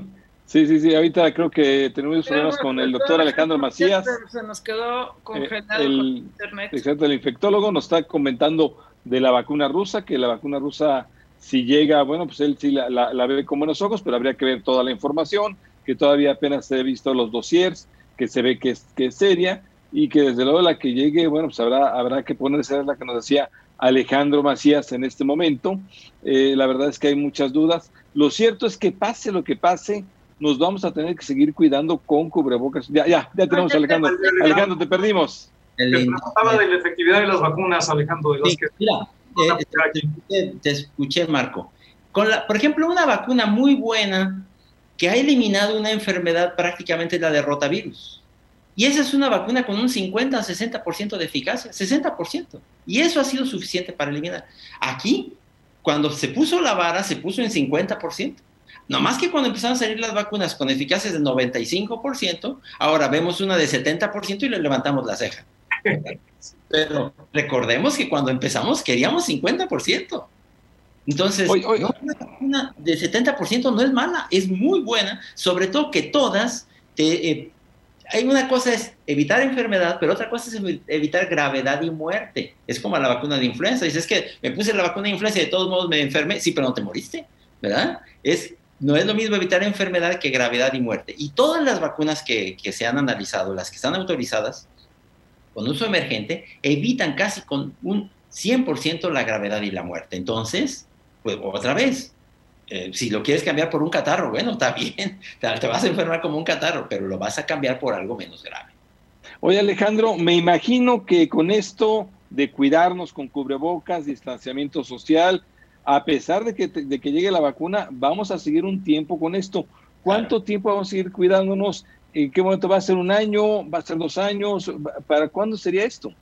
sí, sí, sí. Ahorita creo que tenemos problemas con el doctor Alejandro Macías.
Se nos quedó congelado
el, internet. Exacto, el infectólogo nos está comentando de la vacuna rusa, que la vacuna rusa si llega, bueno, pues él sí la, ve con buenos ojos, pero habría que ver toda la información, que todavía apenas se ha visto los dossiers, que se ve que es, que es seria y que desde luego la que llegue, bueno, pues habrá, habrá que ponerse, la que nos decía Alejandro Macías en este momento. Eh, la verdad es que hay muchas dudas. Lo cierto es que pase lo que pase, nos vamos a tener que seguir cuidando con cubrebocas. Ya, ya, ya tenemos a Alejandro. Alejandro, te perdimos.
El te preguntaba de la efectividad de las vacunas, Alejandro, de las que...
Mira, eh, te, escuché, Marco. Con la, por ejemplo, una vacuna muy buena que ha eliminado una enfermedad prácticamente la de rotavirus. Y esa es una vacuna con un 50 a 60% de eficacia, 60%. Y eso ha sido suficiente para eliminar. Aquí, cuando se puso la vara, se puso en 50%. No más que cuando empezaron a salir las vacunas con eficacia de 95%, ahora vemos una de 70% y le levantamos la ceja. Pero recordemos que cuando empezamos queríamos 50%. Entonces, una vacuna de 70% no es mala, es muy buena, sobre todo que todas, eh, hay una cosa es evitar enfermedad, pero otra cosa es evitar gravedad y muerte. Es como la vacuna de influenza. Dices, es que me puse la vacuna de influenza y de todos modos me enfermé. Sí, pero no te moriste, ¿verdad? Es, no es lo mismo evitar enfermedad que gravedad y muerte. Y todas las vacunas que, que se han analizado, las que están autorizadas, con uso emergente evitan casi con un 100% la gravedad y la muerte. Entonces, pues otra vez, eh, si lo quieres cambiar por un catarro, bueno, está bien, te, vas a enfermar como un catarro, pero lo vas a cambiar por algo menos grave.
Oye Alejandro, me imagino que con esto de cuidarnos con cubrebocas, distanciamiento social, a pesar de que, de que llegue la vacuna, vamos a seguir un tiempo con esto. ¿Cuánto tiempo vamos a seguir cuidándonos ¿En qué momento va a ser un año? ¿Va a ser dos años? ¿Para cuándo sería esto?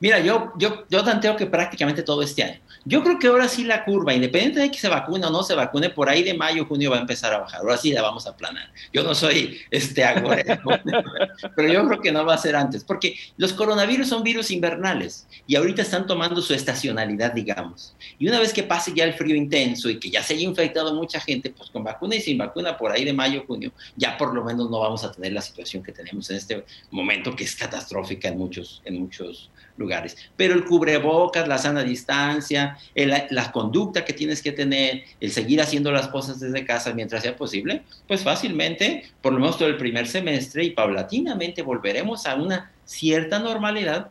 Mira, yo, yo, yo tanteo que prácticamente todo este año. Yo creo que ahora sí la curva, independiente de que se vacune o no se vacune, por ahí de mayo, junio va a empezar a bajar. Ahora sí la vamos a aplanar. Yo no soy este pero yo creo que no va a ser antes, porque los coronavirus son virus invernales y ahorita están tomando su estacionalidad, digamos. Y una vez que pase ya el frío intenso y que ya se haya infectado mucha gente, pues con vacuna y sin vacuna, por ahí de mayo, junio, ya por lo menos no vamos a tener la situación que tenemos en este momento, que es catastrófica en muchos, en muchos lugares. Pero el cubrebocas, la sana distancia, la conducta que tienes que tener, el seguir haciendo las cosas desde casa mientras sea posible, pues fácilmente, por lo menos todo el primer semestre y paulatinamente volveremos a una cierta normalidad,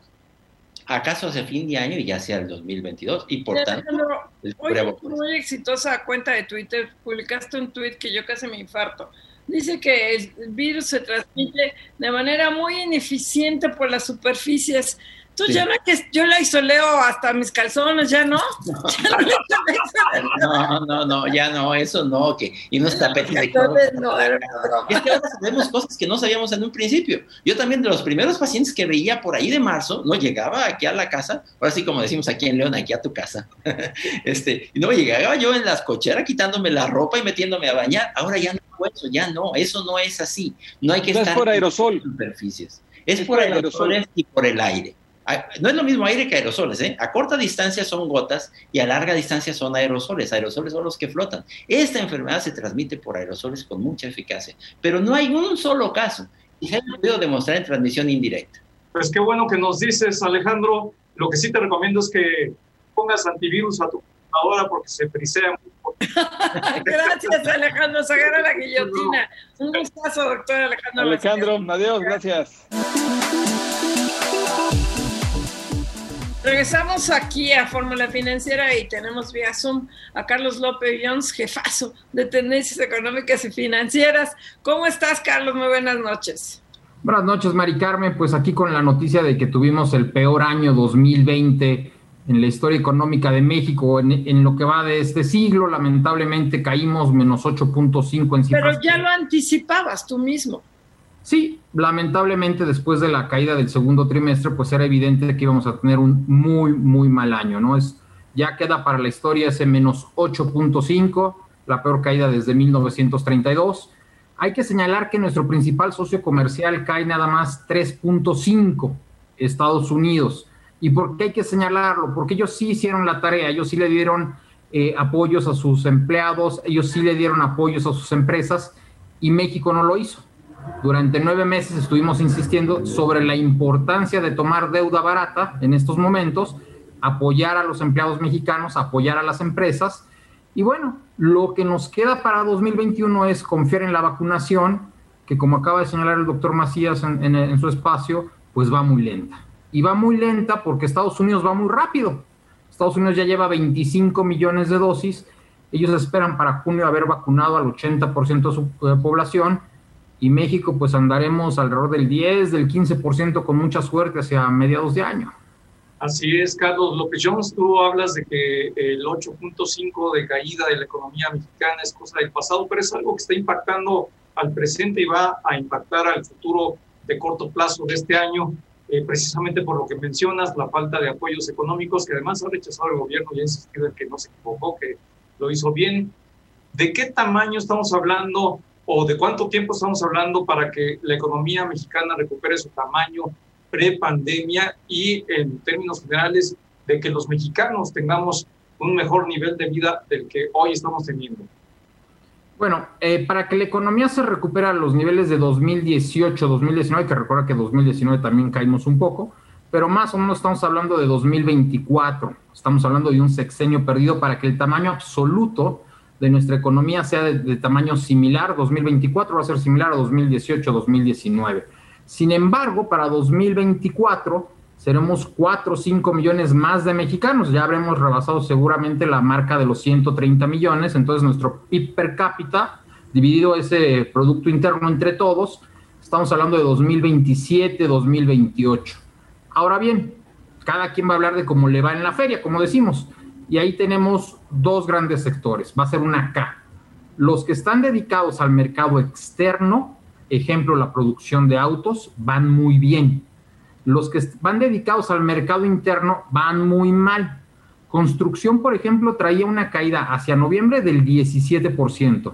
acaso hacia fin de año y ya sea el 2022. Y por tanto,
el cubrebocas. muy exitosa cuenta de Twitter, publicaste un tweet que yo casi me infarto dice que el virus se transmite de manera muy ineficiente por las superficies Tú ya no que yo la isoleo hasta mis calzones, ya no.
No, no, no, ya no, eso no, que y no está de no, Es que ahora sabemos cosas que no sabíamos en un principio. Yo también de los primeros pacientes que veía por ahí de marzo, no llegaba aquí a la casa, ahora sí como decimos aquí en León, aquí a tu casa. Este, no llegaba yo en las cocheras quitándome la ropa y metiéndome a bañar. Ahora ya no eso, ya no, eso no es así. No hay que estar
es por aerosol.
En superficies. Es, por, aerosol y por el aire. No es lo mismo aire que aerosoles, ¿eh? A corta distancia son gotas y a larga distancia son aerosoles. Aerosoles son los que flotan. Esta enfermedad se transmite por aerosoles con mucha eficacia, pero no hay un solo caso y se ha podido demostrar en transmisión indirecta.
Pues qué bueno que nos dices, Alejandro. Lo que sí te recomiendo es que pongas antivirus a tu computadora porque se frisea
gracias, Alejandro. Se agarra la guillotina. Un gustazo, doctor Alejandro.
Alejandro, adiós, gracias.
Regresamos aquí a Fórmula Financiera y tenemos vía Zoom a Carlos López Jones, jefazo de Tendencias Económicas y Financieras. ¿Cómo estás, Carlos? Muy buenas noches.
Buenas noches, Mari Carmen. Pues aquí con la noticia de que tuvimos el peor año 2020 en la historia económica de México, en, lo que va de este siglo, lamentablemente caímos menos 8.5 en cifras.
Pero ya lo anticipabas tú mismo.
Sí, lamentablemente después de la caída del segundo trimestre, pues era evidente que íbamos a tener un muy, muy mal año, ¿no? Es, ya queda para la historia ese menos 8.5, la peor caída desde 1932. Hay que señalar que nuestro principal socio comercial cae nada más 3.5, Estados Unidos. ¿Y por qué hay que señalarlo? Porque ellos sí hicieron la tarea, ellos sí le dieron eh, apoyos a sus empleados, ellos sí le dieron apoyos a sus empresas y México no lo hizo. Durante nueve meses estuvimos insistiendo sobre la importancia de tomar deuda barata en estos momentos, apoyar a los empleados mexicanos, apoyar a las empresas. Y bueno, lo que nos queda para 2021 es confiar en la vacunación, que como acaba de señalar el doctor Macías en, su espacio, pues va muy lenta. Y va muy lenta porque Estados Unidos va muy rápido. Estados Unidos ya lleva 25 millones de dosis. Ellos esperan para junio haber vacunado al 80% de su eh, población y México pues andaremos alrededor del 10, del 15% con mucha suerte hacia mediados de año.
Así es, Carlos López Jones, tú hablas de que el 8.5 de caída de la economía mexicana es cosa del pasado, pero es algo que está impactando al presente y va a impactar al futuro de corto plazo de este año, eh, precisamente por lo que mencionas, la falta de apoyos económicos, que además ha rechazado el gobierno y ha insistido en que no se equivocó, que lo hizo bien. ¿De qué tamaño estamos hablando o de cuánto tiempo estamos hablando para que la economía mexicana recupere su tamaño pre-pandemia y en términos generales de que los mexicanos tengamos un mejor nivel de vida del que hoy estamos teniendo?
Bueno, eh, para que la economía se recupere a los niveles de 2018, 2019, hay que recordar que 2019 también caímos un poco, pero más o menos estamos hablando de 2024, estamos hablando de un sexenio perdido para que el tamaño absoluto de nuestra economía sea de, tamaño similar, 2024 va a ser similar a 2018, 2019. Sin embargo, para 2024 seremos 4 o 5 millones más de mexicanos, ya habremos rebasado seguramente la marca de los 130 millones, entonces nuestro PIB per cápita, dividido ese Producto Interno entre todos, estamos hablando de 2027, 2028. Ahora bien, cada quien va a hablar de cómo le va en la feria, como decimos. Y ahí tenemos dos grandes sectores, va a ser una K. Los que están dedicados al mercado externo, ejemplo, la producción de autos, van muy bien. Los que van dedicados al mercado interno van muy mal. Construcción, por ejemplo, traía una caída hacia noviembre del 17%.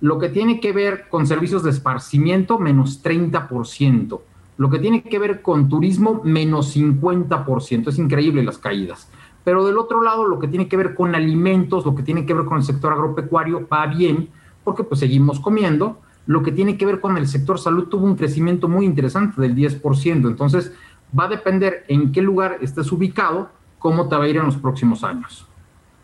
Lo que tiene que ver con servicios de esparcimiento, menos 30%. Lo que tiene que ver con turismo, menos 50%. Es increíble las caídas. Pero del otro lado, lo que tiene que ver con alimentos, lo que tiene que ver con el sector agropecuario, va bien, porque pues seguimos comiendo. Lo que tiene que ver con el sector salud tuvo un crecimiento muy interesante del 10%. Entonces, va a depender en qué lugar estés ubicado, cómo te va a ir en los próximos años.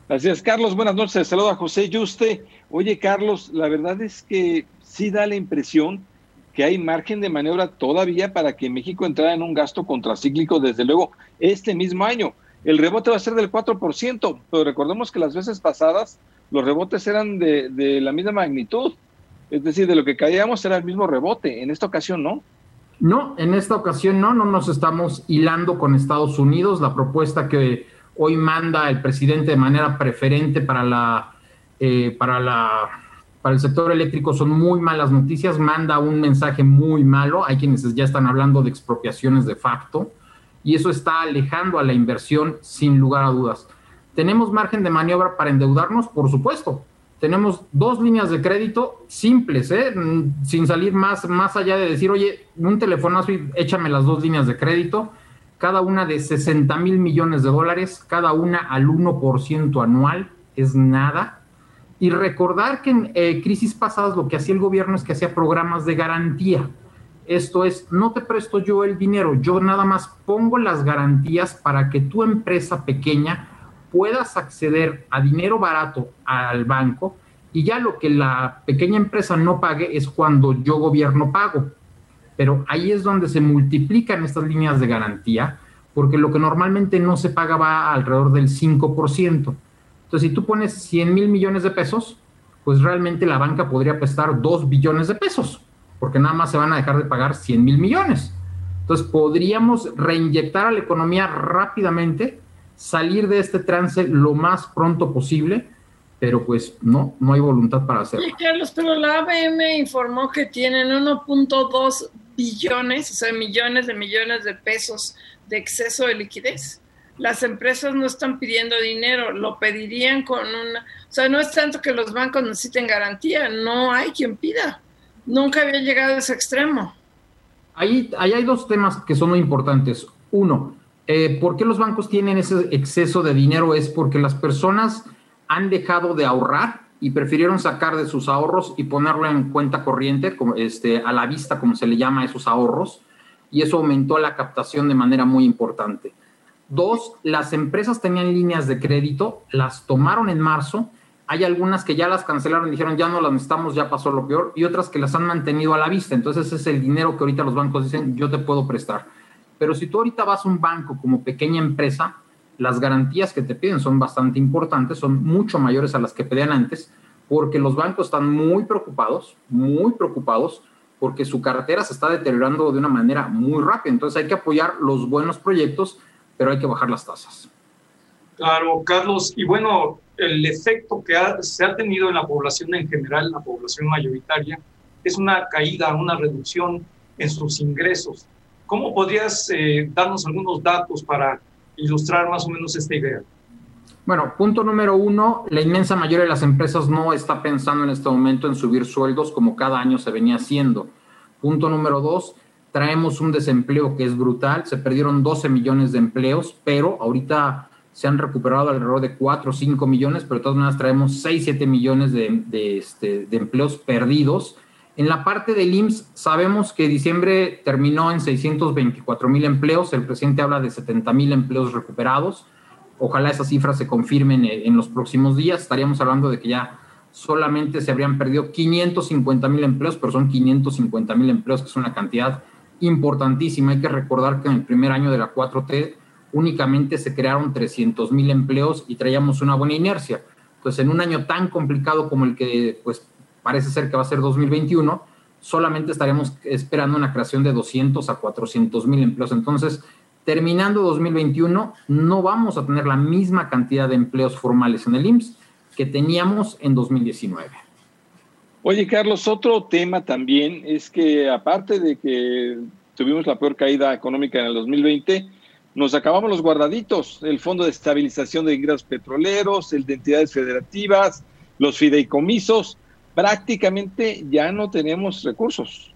Así es, Carlos, buenas noches. Saludo a José Yuste. Oye, Carlos, la verdad es que sí da la impresión que hay margen de maniobra todavía para que México entrara en un gasto contracíclico, desde luego, este mismo año el rebote va a ser del 4%, pero recordemos que las veces pasadas los rebotes eran de, la misma magnitud. Es decir, de lo que caíamos era el mismo rebote. En esta ocasión no.
No, en esta ocasión no, no nos estamos hilando con Estados Unidos. La propuesta que hoy manda el presidente de manera preferente para la, eh, para la para el sector eléctrico son muy malas noticias, manda un mensaje muy malo. Hay quienes ya están hablando de expropiaciones de facto y eso está alejando a la inversión sin lugar a dudas. ¿Tenemos margen de maniobra para endeudarnos? Por supuesto. Tenemos dos líneas de crédito simples, ¿eh? Mm, sin salir más, más allá de decir, oye, un telefonazo y échame las dos líneas de crédito, cada una de 60 mil millones de dólares, cada una al 1% anual, es nada. Y recordar que en eh, crisis pasadas lo que hacía el gobierno es que hacía programas de garantía. Esto es, no te presto yo el dinero, yo nada más pongo las garantías para que tu empresa pequeña puedas acceder a dinero barato al banco y ya lo que la pequeña empresa no pague es cuando yo gobierno pago. Pero ahí es donde se multiplican estas líneas de garantía, porque lo que normalmente no se paga va alrededor del 5%. Entonces, si tú pones 100 mil millones de pesos, pues realmente la banca podría prestar 2 billones de pesos, porque nada más se van a dejar de pagar 100 mil millones. Entonces, podríamos reinyectar a la economía rápidamente salir de este trance lo más pronto posible, pero pues no, no hay voluntad para hacerlo.
Sí, Carlos, pero la ABM informó que tienen 1.2 billones, o sea, millones de millones de pesos de exceso de liquidez. Las empresas no están pidiendo dinero, lo pedirían con una... O sea, no es tanto que los bancos necesiten garantía, no hay quien pida. Nunca había llegado a ese extremo.
Ahí, hay dos temas que son muy importantes. Uno, eh, ¿por qué los bancos tienen ese exceso de dinero? Es porque las personas han dejado de ahorrar y prefirieron sacar de sus ahorros y ponerlo en cuenta corriente, este, a la vista, como se le llama a esos ahorros, y eso aumentó la captación de manera muy importante. Dos, las empresas tenían líneas de crédito, las tomaron en marzo, hay algunas que ya las cancelaron, dijeron ya no las necesitamos, ya pasó lo peor, y otras que las han mantenido a la vista. Entonces ese es el dinero que ahorita los bancos dicen, yo te puedo prestar. Pero si tú ahorita vas a un banco como pequeña empresa, las garantías que te piden son bastante importantes, son mucho mayores a las que pedían antes, porque los bancos están muy preocupados, muy preocupados, porque su cartera se está deteriorando de una manera muy rápida. Entonces hay que apoyar los buenos proyectos, pero hay que bajar las tasas.
Claro, Carlos. Y bueno, el efecto que se ha tenido en la población en general, la población mayoritaria, es una caída, una reducción en sus ingresos. ¿Cómo podrías eh, darnos algunos datos para ilustrar más o menos esta idea?
Bueno, punto número uno, la inmensa mayoría de las empresas no está pensando en este momento en subir sueldos como cada año se venía haciendo. Punto número dos, traemos un desempleo que es brutal, se perdieron 12 millones de empleos, pero ahorita se han recuperado alrededor de 4 o 5 millones, pero de todas maneras traemos 6, 7 millones de, de, este, de empleos perdidos en la parte del IMSS, sabemos que diciembre terminó en 624 mil empleos, el presidente habla de 70 mil empleos recuperados. Ojalá esas cifras se confirmen en los próximos días. Estaríamos hablando de que ya solamente se habrían perdido 550 mil empleos, pero son 550 mil empleos, que es una cantidad importantísima. Hay que recordar que en el primer año de la 4T únicamente se crearon 300 mil empleos y traíamos una buena inercia. Pues en un año tan complicado como el que pues, parece ser que va a ser 2021, solamente estaremos esperando una creación de 200 a 400 mil empleos. Entonces, terminando 2021, no vamos a tener la misma cantidad de empleos formales en el IMSS que teníamos en 2019.
Oye, Carlos, otro tema también es que aparte de que tuvimos la peor caída económica en el 2020, nos acabamos los guardaditos, el Fondo de Estabilización de Ingresos Petroleros, el de entidades federativas, los fideicomisos, prácticamente ya no tenemos recursos.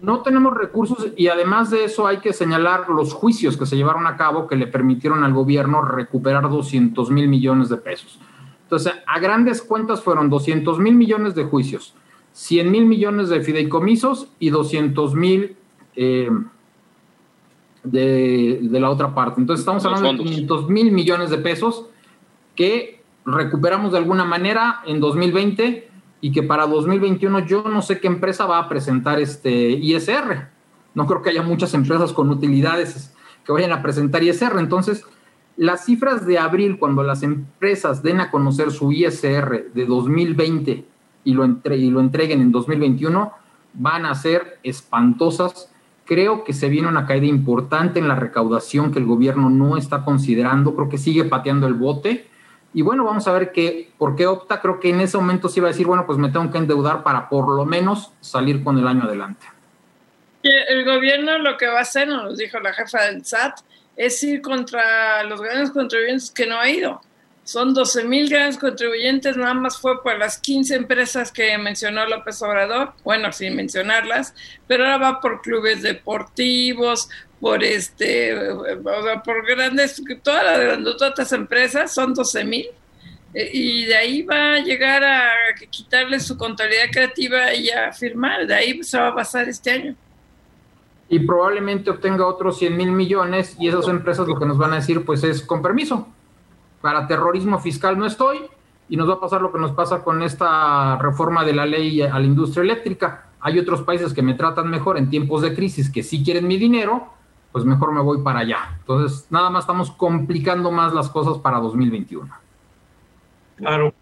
No tenemos recursos y además de eso hay que señalar los juicios que se llevaron a cabo que le permitieron al gobierno recuperar 200 mil millones de pesos. Entonces, a grandes cuentas fueron 200 mil millones de juicios, 100 mil millones de fideicomisos y 200 mil eh, de, de, la otra parte. Entonces, estamos hablando de 500 mil millones de pesos que recuperamos de alguna manera en 2020 y que para 2021 yo no sé qué empresa va a presentar este ISR. No creo que haya muchas empresas con utilidades que vayan a presentar ISR. Entonces, las cifras de abril, cuando las empresas den a conocer su ISR de 2020 y lo, entre, y lo entreguen en 2021, van a ser espantosas. Creo que se viene una caída importante en la recaudación que el gobierno no está considerando. Creo que sigue pateando el bote. Y bueno, vamos a ver qué, por qué opta. Creo que en ese momento sí va a decir, bueno, pues me tengo que endeudar para por lo menos salir con el año adelante.
El gobierno lo que va a hacer, nos dijo la jefa del SAT, es ir contra los grandes contribuyentes que no ha ido. Son 12 mil grandes contribuyentes, nada más fue por las 15 empresas que mencionó López Obrador, bueno, sin mencionarlas, pero ahora va por clubes deportivos, por este, o sea, por grandes, todas las grandes empresas, son 12 mil, eh, y de ahí va a llegar a quitarle su contabilidad creativa y a firmar, de ahí se va a pasar este año.
Y probablemente obtenga otros 100 mil millones y esas empresas lo que nos van a decir pues es con permiso. Para terrorismo fiscal no estoy y nos va a pasar lo que nos pasa con esta reforma de la ley a la industria eléctrica. Hay otros países que me tratan mejor en tiempos de crisis que sí quieren mi dinero, pues mejor me voy para allá. Entonces, nada más estamos complicando más las cosas para 2021.
Claro.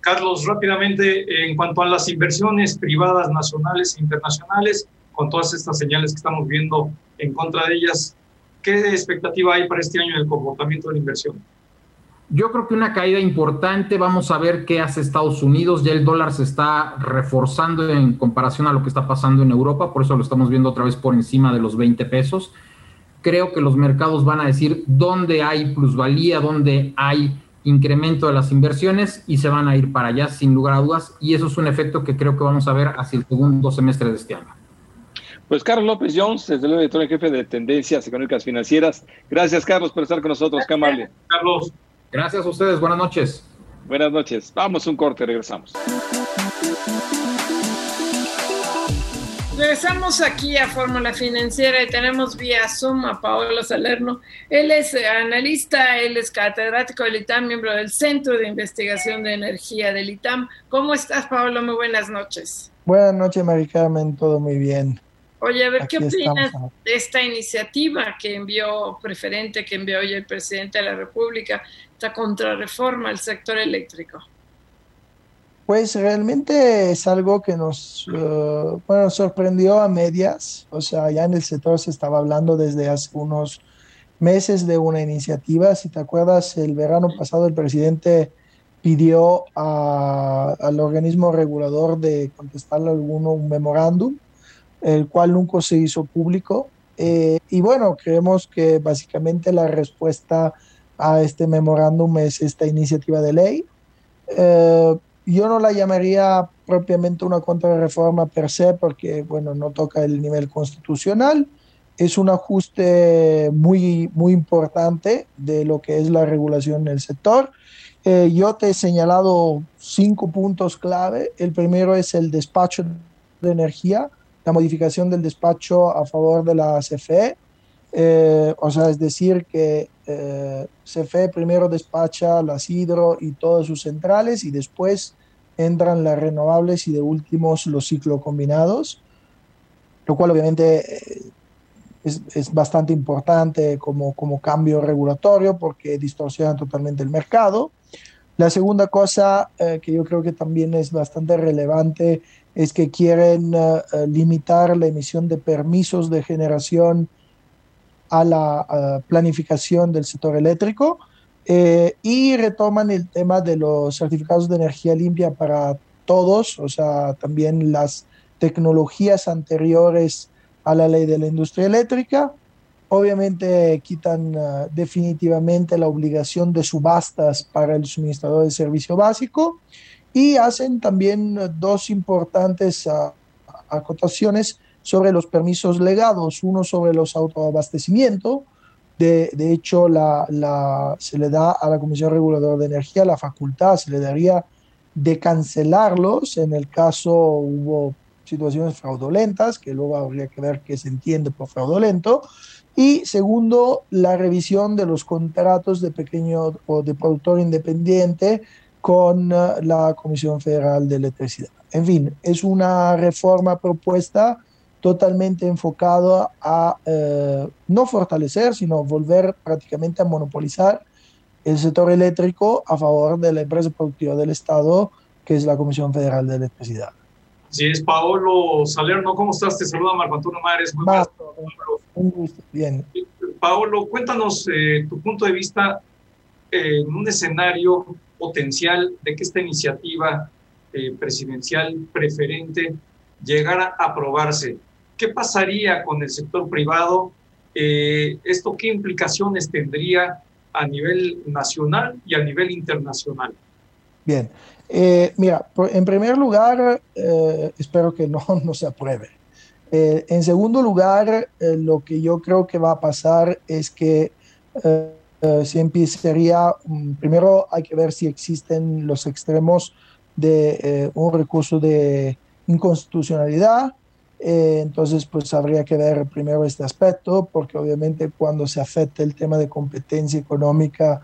Carlos, rápidamente, en cuanto a las inversiones privadas nacionales e internacionales, con todas estas señales que estamos viendo en contra de ellas, ¿qué expectativa hay para este año en el comportamiento de la inversión?
Yo creo que una caída importante, vamos a ver qué hace Estados Unidos, ya el dólar se está reforzando en comparación a lo que está pasando en Europa, por eso lo estamos viendo otra vez por encima de los 20 pesos. Creo que los mercados van a decir dónde hay plusvalía, dónde hay incremento de las inversiones y se van a ir para allá sin lugar a dudas y eso es un efecto que creo que vamos a ver hacia el segundo semestre de este año.
Pues Carlos López Jones, desde el editor en jefe de Tendencias Económicas Financieras. Gracias, Carlos, por estar con nosotros. Qué amable.
Carlos.
Gracias a ustedes. Buenas noches.
Buenas noches. Vamos un corte, regresamos.
Regresamos aquí a Fórmula Financiera y tenemos vía Zoom a Paolo Salerno. Él es analista, él es catedrático del ITAM, miembro del Centro de Investigación de Energía del ITAM. ¿Cómo estás, Paolo? Muy buenas noches.
Buenas noches, Mari Carmen. Todo muy bien.
Oye, a ver, ¿qué opinas de esta iniciativa que envió preferente, que envió hoy el presidente de la República, esta contrarreforma al sector eléctrico?
Pues realmente es algo que nos uh, bueno, sorprendió a medias, o sea, ya en el sector se estaba hablando desde hace unos meses de una iniciativa, si te acuerdas, el verano pasado el presidente pidió al organismo regulador de contestarle alguno un memorándum el cual nunca se hizo público. Eh, y bueno, creemos que básicamente la respuesta a este memorándum es esta iniciativa de ley. Eh, yo no la llamaría propiamente una contrarreforma per se porque, bueno, no toca el nivel constitucional. Es un ajuste muy, muy importante de lo que es la regulación en el sector. Eh, yo te he señalado cinco puntos clave. El primero es el despacho de energía la modificación del despacho a favor de la CFE. Eh, o sea, es decir, que eh, CFE primero despacha las hidro y todas sus centrales y después entran las renovables y de últimos los ciclo combinados, lo cual obviamente eh, es, es, bastante importante como, como cambio regulatorio porque distorsiona totalmente el mercado. La segunda cosa eh, que yo creo que también es bastante relevante es que quieren eh, eh, limitar la emisión de permisos de generación a la planificación del sector eléctrico y retoman el tema de los certificados de energía limpia para todos, o sea, también las tecnologías anteriores a la ley de la industria eléctrica. Obviamente quitan definitivamente la obligación de subastas para el suministrador de servicio básico y hacen también dos importantes uh, acotaciones sobre los permisos legados, uno sobre los autoabastecimientos. De, de hecho, la, la, se le da a la Comisión Reguladora de Energía la facultad, se le daría de cancelarlos en el caso hubo situaciones fraudulentas, que luego habría que ver qué se entiende por fraudulento. Y segundo, la revisión de los contratos de pequeño o de productor independiente con eh, la Comisión Federal de Electricidad. En fin, es una reforma propuesta totalmente enfocada a eh, no fortalecer, sino volver prácticamente a monopolizar el sector eléctrico a favor de la empresa productiva del Estado, que es la Comisión Federal de Electricidad.
Sí, es Paolo Salerno. ¿Cómo estás? Te saluda Marco Antonio Mares. Muy
Un gusto. Bien.
Paolo, cuéntanos eh, tu punto de vista eh, en un escenario potencial de que esta iniciativa eh, presidencial preferente llegara a aprobarse. ¿Qué pasaría con el sector privado? ¿Esto qué implicaciones tendría a nivel nacional y a nivel internacional?
Bien, eh, mira, en primer lugar, eh, espero que no, no se apruebe. Eh, en segundo lugar, lo que yo creo que va a pasar es que se empezaría, mm, primero hay que ver si existen los extremos de un recurso de inconstitucionalidad. entonces, pues habría que ver primero este aspecto, porque obviamente cuando se afecta el tema de competencia económica,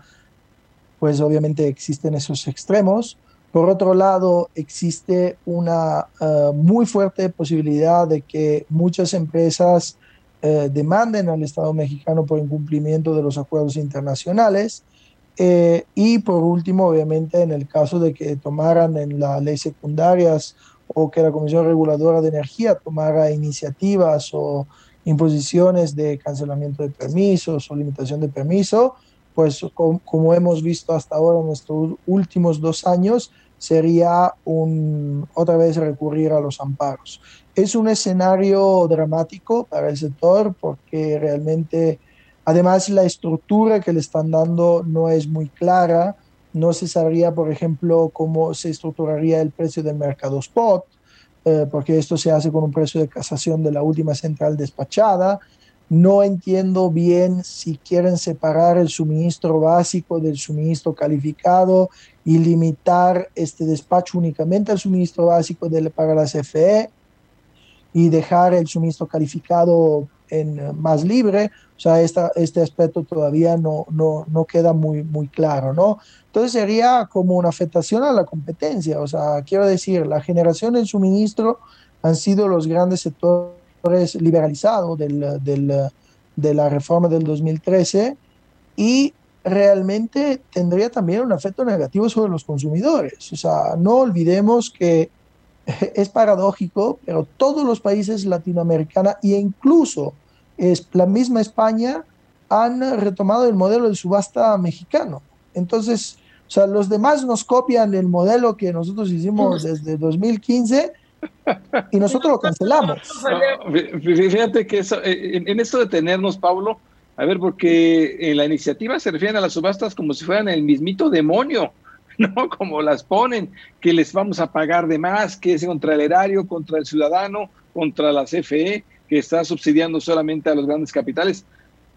pues obviamente existen esos extremos. Por otro lado, existe una eh, muy fuerte posibilidad de que muchas empresas eh, demanden al Estado mexicano por incumplimiento de los acuerdos internacionales. Eh, y por último, obviamente, en el caso de que tomaran en la ley secundarias o que la Comisión Reguladora de Energía tomara iniciativas o imposiciones de cancelamiento de permisos o limitación de permiso, pues como hemos visto hasta ahora en estos últimos dos años, sería un, otra vez recurrir a los amparos. Es un escenario dramático para el sector porque realmente, además, la estructura que le están dando no es muy clara. No se sabría, por ejemplo, cómo se estructuraría el precio del mercado spot, eh, porque esto se hace con un precio de casación de la última central despachada. No entiendo bien si quieren separar el suministro básico del suministro calificado y limitar este despacho únicamente al suministro básico de, para la CFE y dejar el suministro calificado en eh, más libre. O sea, esta, este aspecto todavía no, no, no queda muy, muy claro, ¿no? Entonces sería como una afectación a la competencia. O sea, quiero decir, la generación del suministro han sido los grandes sectores liberalizado del, del, de la reforma del 2013 y realmente tendría también un efecto negativo sobre los consumidores. O sea, no olvidemos que es paradójico, pero todos los países latinoamericanos e incluso es, la misma España han retomado el modelo de subasta mexicano. Entonces, o sea, los demás nos copian el modelo que nosotros hicimos desde 2015 y nosotros lo cancelamos.
fíjate que eso, eh, en, esto de tenernos, Pablo, a ver, porque en la iniciativa se refieren a las subastas como si fueran el mismito demonio, ¿no? Como las ponen, que les vamos a pagar de más, que es contra el erario, contra el ciudadano, contra la CFE, que está subsidiando solamente a los grandes capitales.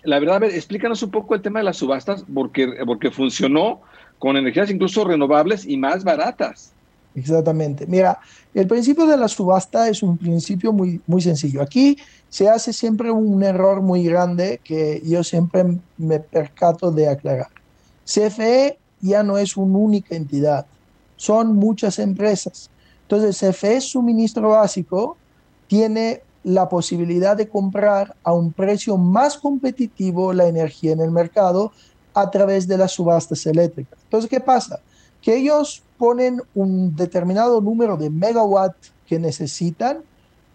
La verdad, a ver, explícanos un poco el tema de las subastas, porque, porque funcionó con energías incluso renovables y más baratas.
Exactamente. Mira, el principio de la subasta es un principio muy, muy sencillo. Aquí se hace siempre un error muy grande que yo siempre me percato de aclarar. CFE ya no es una única entidad, son muchas empresas. Entonces, CFE suministro básico tiene la posibilidad de comprar a un precio más competitivo la energía en el mercado a través de las subastas eléctricas. Entonces, ¿qué pasa? Que ellos ponen un determinado número de megawatts que necesitan,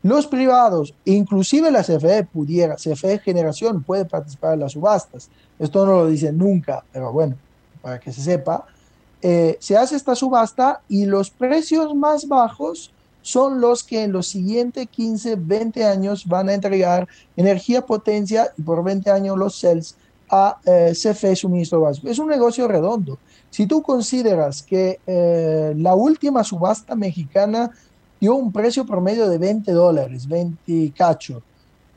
los privados, inclusive la CFE pudiera, CFE Generación puede participar en las subastas. Esto no lo dicen nunca, pero bueno, para que se sepa, eh, se hace esta subasta y los precios más bajos son los que en los siguientes 15, 20 años van a entregar energía potencia y por 20 años los cells a eh, CFE suministro básico. Es un negocio redondo. Si tú consideras que eh, la última subasta mexicana dio un precio promedio de 20 dólares, 20 cacho,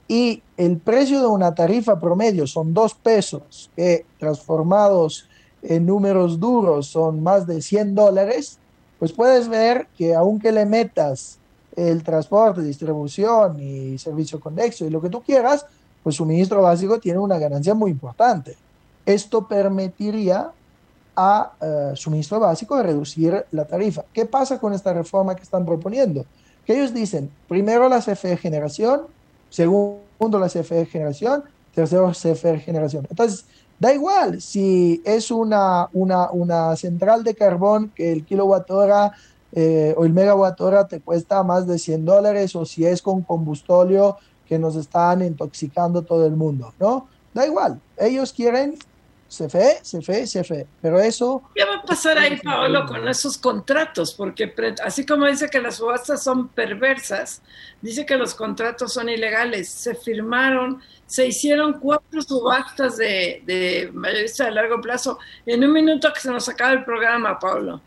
y el precio de una tarifa promedio son 2 pesos, que transformados en números duros son más de 100 dólares, pues puedes ver que aunque le metas el transporte, distribución y servicio conexo y lo que tú quieras, pues suministro básico tiene una ganancia muy importante. Esto permitiría a eh, suministro básico de reducir la tarifa. ¿Qué pasa con esta reforma que están proponiendo? Que ellos dicen, primero la CFE generación, segundo la CFE generación, tercero CFE generación. Entonces, da igual si es una, una, una central de carbón que el kilowatt hora eh, o el megawatt hora te cuesta más de 100 dólares o si es con combustóleo que nos están intoxicando todo el mundo, ¿no? Da igual, ellos quieren CFE, CFE, CFE, pero eso...
¿Qué va a pasar ahí, Paolo, con esos contratos? Porque así como dice que las subastas son perversas, dice que los contratos son ilegales. Se firmaron, se hicieron cuatro subastas de, de mayorista de largo plazo en un minuto que se nos acaba el programa, Paolo.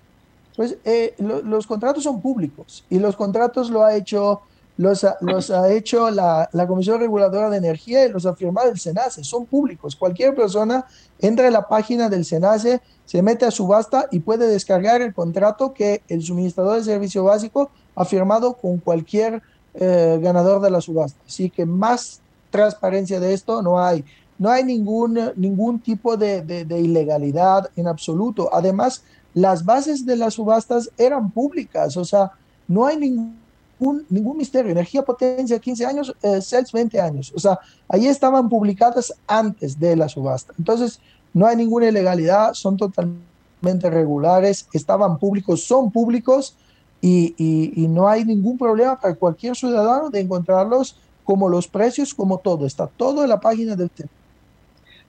Pues eh, los contratos son públicos y los contratos lo ha hecho los ha, los ha hecho la, la, Comisión Reguladora de Energía y los ha firmado el SENACE, son públicos. Cualquier persona entra a la página del SENACE, se mete a subasta y puede descargar el contrato que el suministrador de servicio básico ha firmado con cualquier eh, ganador de la subasta. Así que más transparencia de esto no hay. No hay ningún, ningún tipo de, de, de ilegalidad en absoluto. Además, las bases de las subastas eran públicas, o sea, no hay ningún ningún misterio. Energía potencia 15 años, eh, CELS 20 años. O sea, ahí estaban publicadas antes de la subasta. Entonces, no hay ninguna ilegalidad, son totalmente regulares, estaban públicos, son públicos y, y, no hay ningún problema para cualquier ciudadano de encontrarlos como los precios, como todo. Está todo en la página del tema.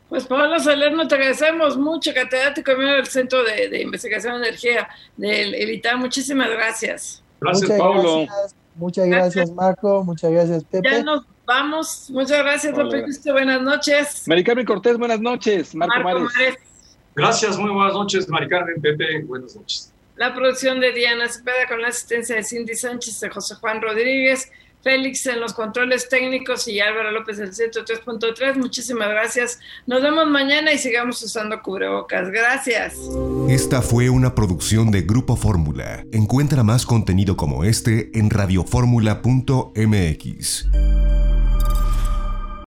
Pues Pablo Salerno, te agradecemos mucho, catedrático del Centro de, de Investigación de Energía del ELITA. Muchísimas gracias.
Gracias, Pablo.
Muchas gracias, Marco. Muchas gracias, Pepe.
Ya nos vamos. Muchas gracias, López. Buenas noches.
Mari Carmen Cortés, buenas noches. Marco, Mares.
Gracias, muy buenas noches, Mari Carmen, Pepe. Buenas noches.
La producción de Diana Cepeda con la asistencia de Cindy Sánchez, de José Juan Rodríguez. Félix en los controles técnicos y Álvaro López del Centro 3.3. Muchísimas gracias. Nos vemos mañana y sigamos usando cubrebocas. Gracias.
Esta fue una producción de Grupo Fórmula. Encuentra más contenido como este en radioformula.mx.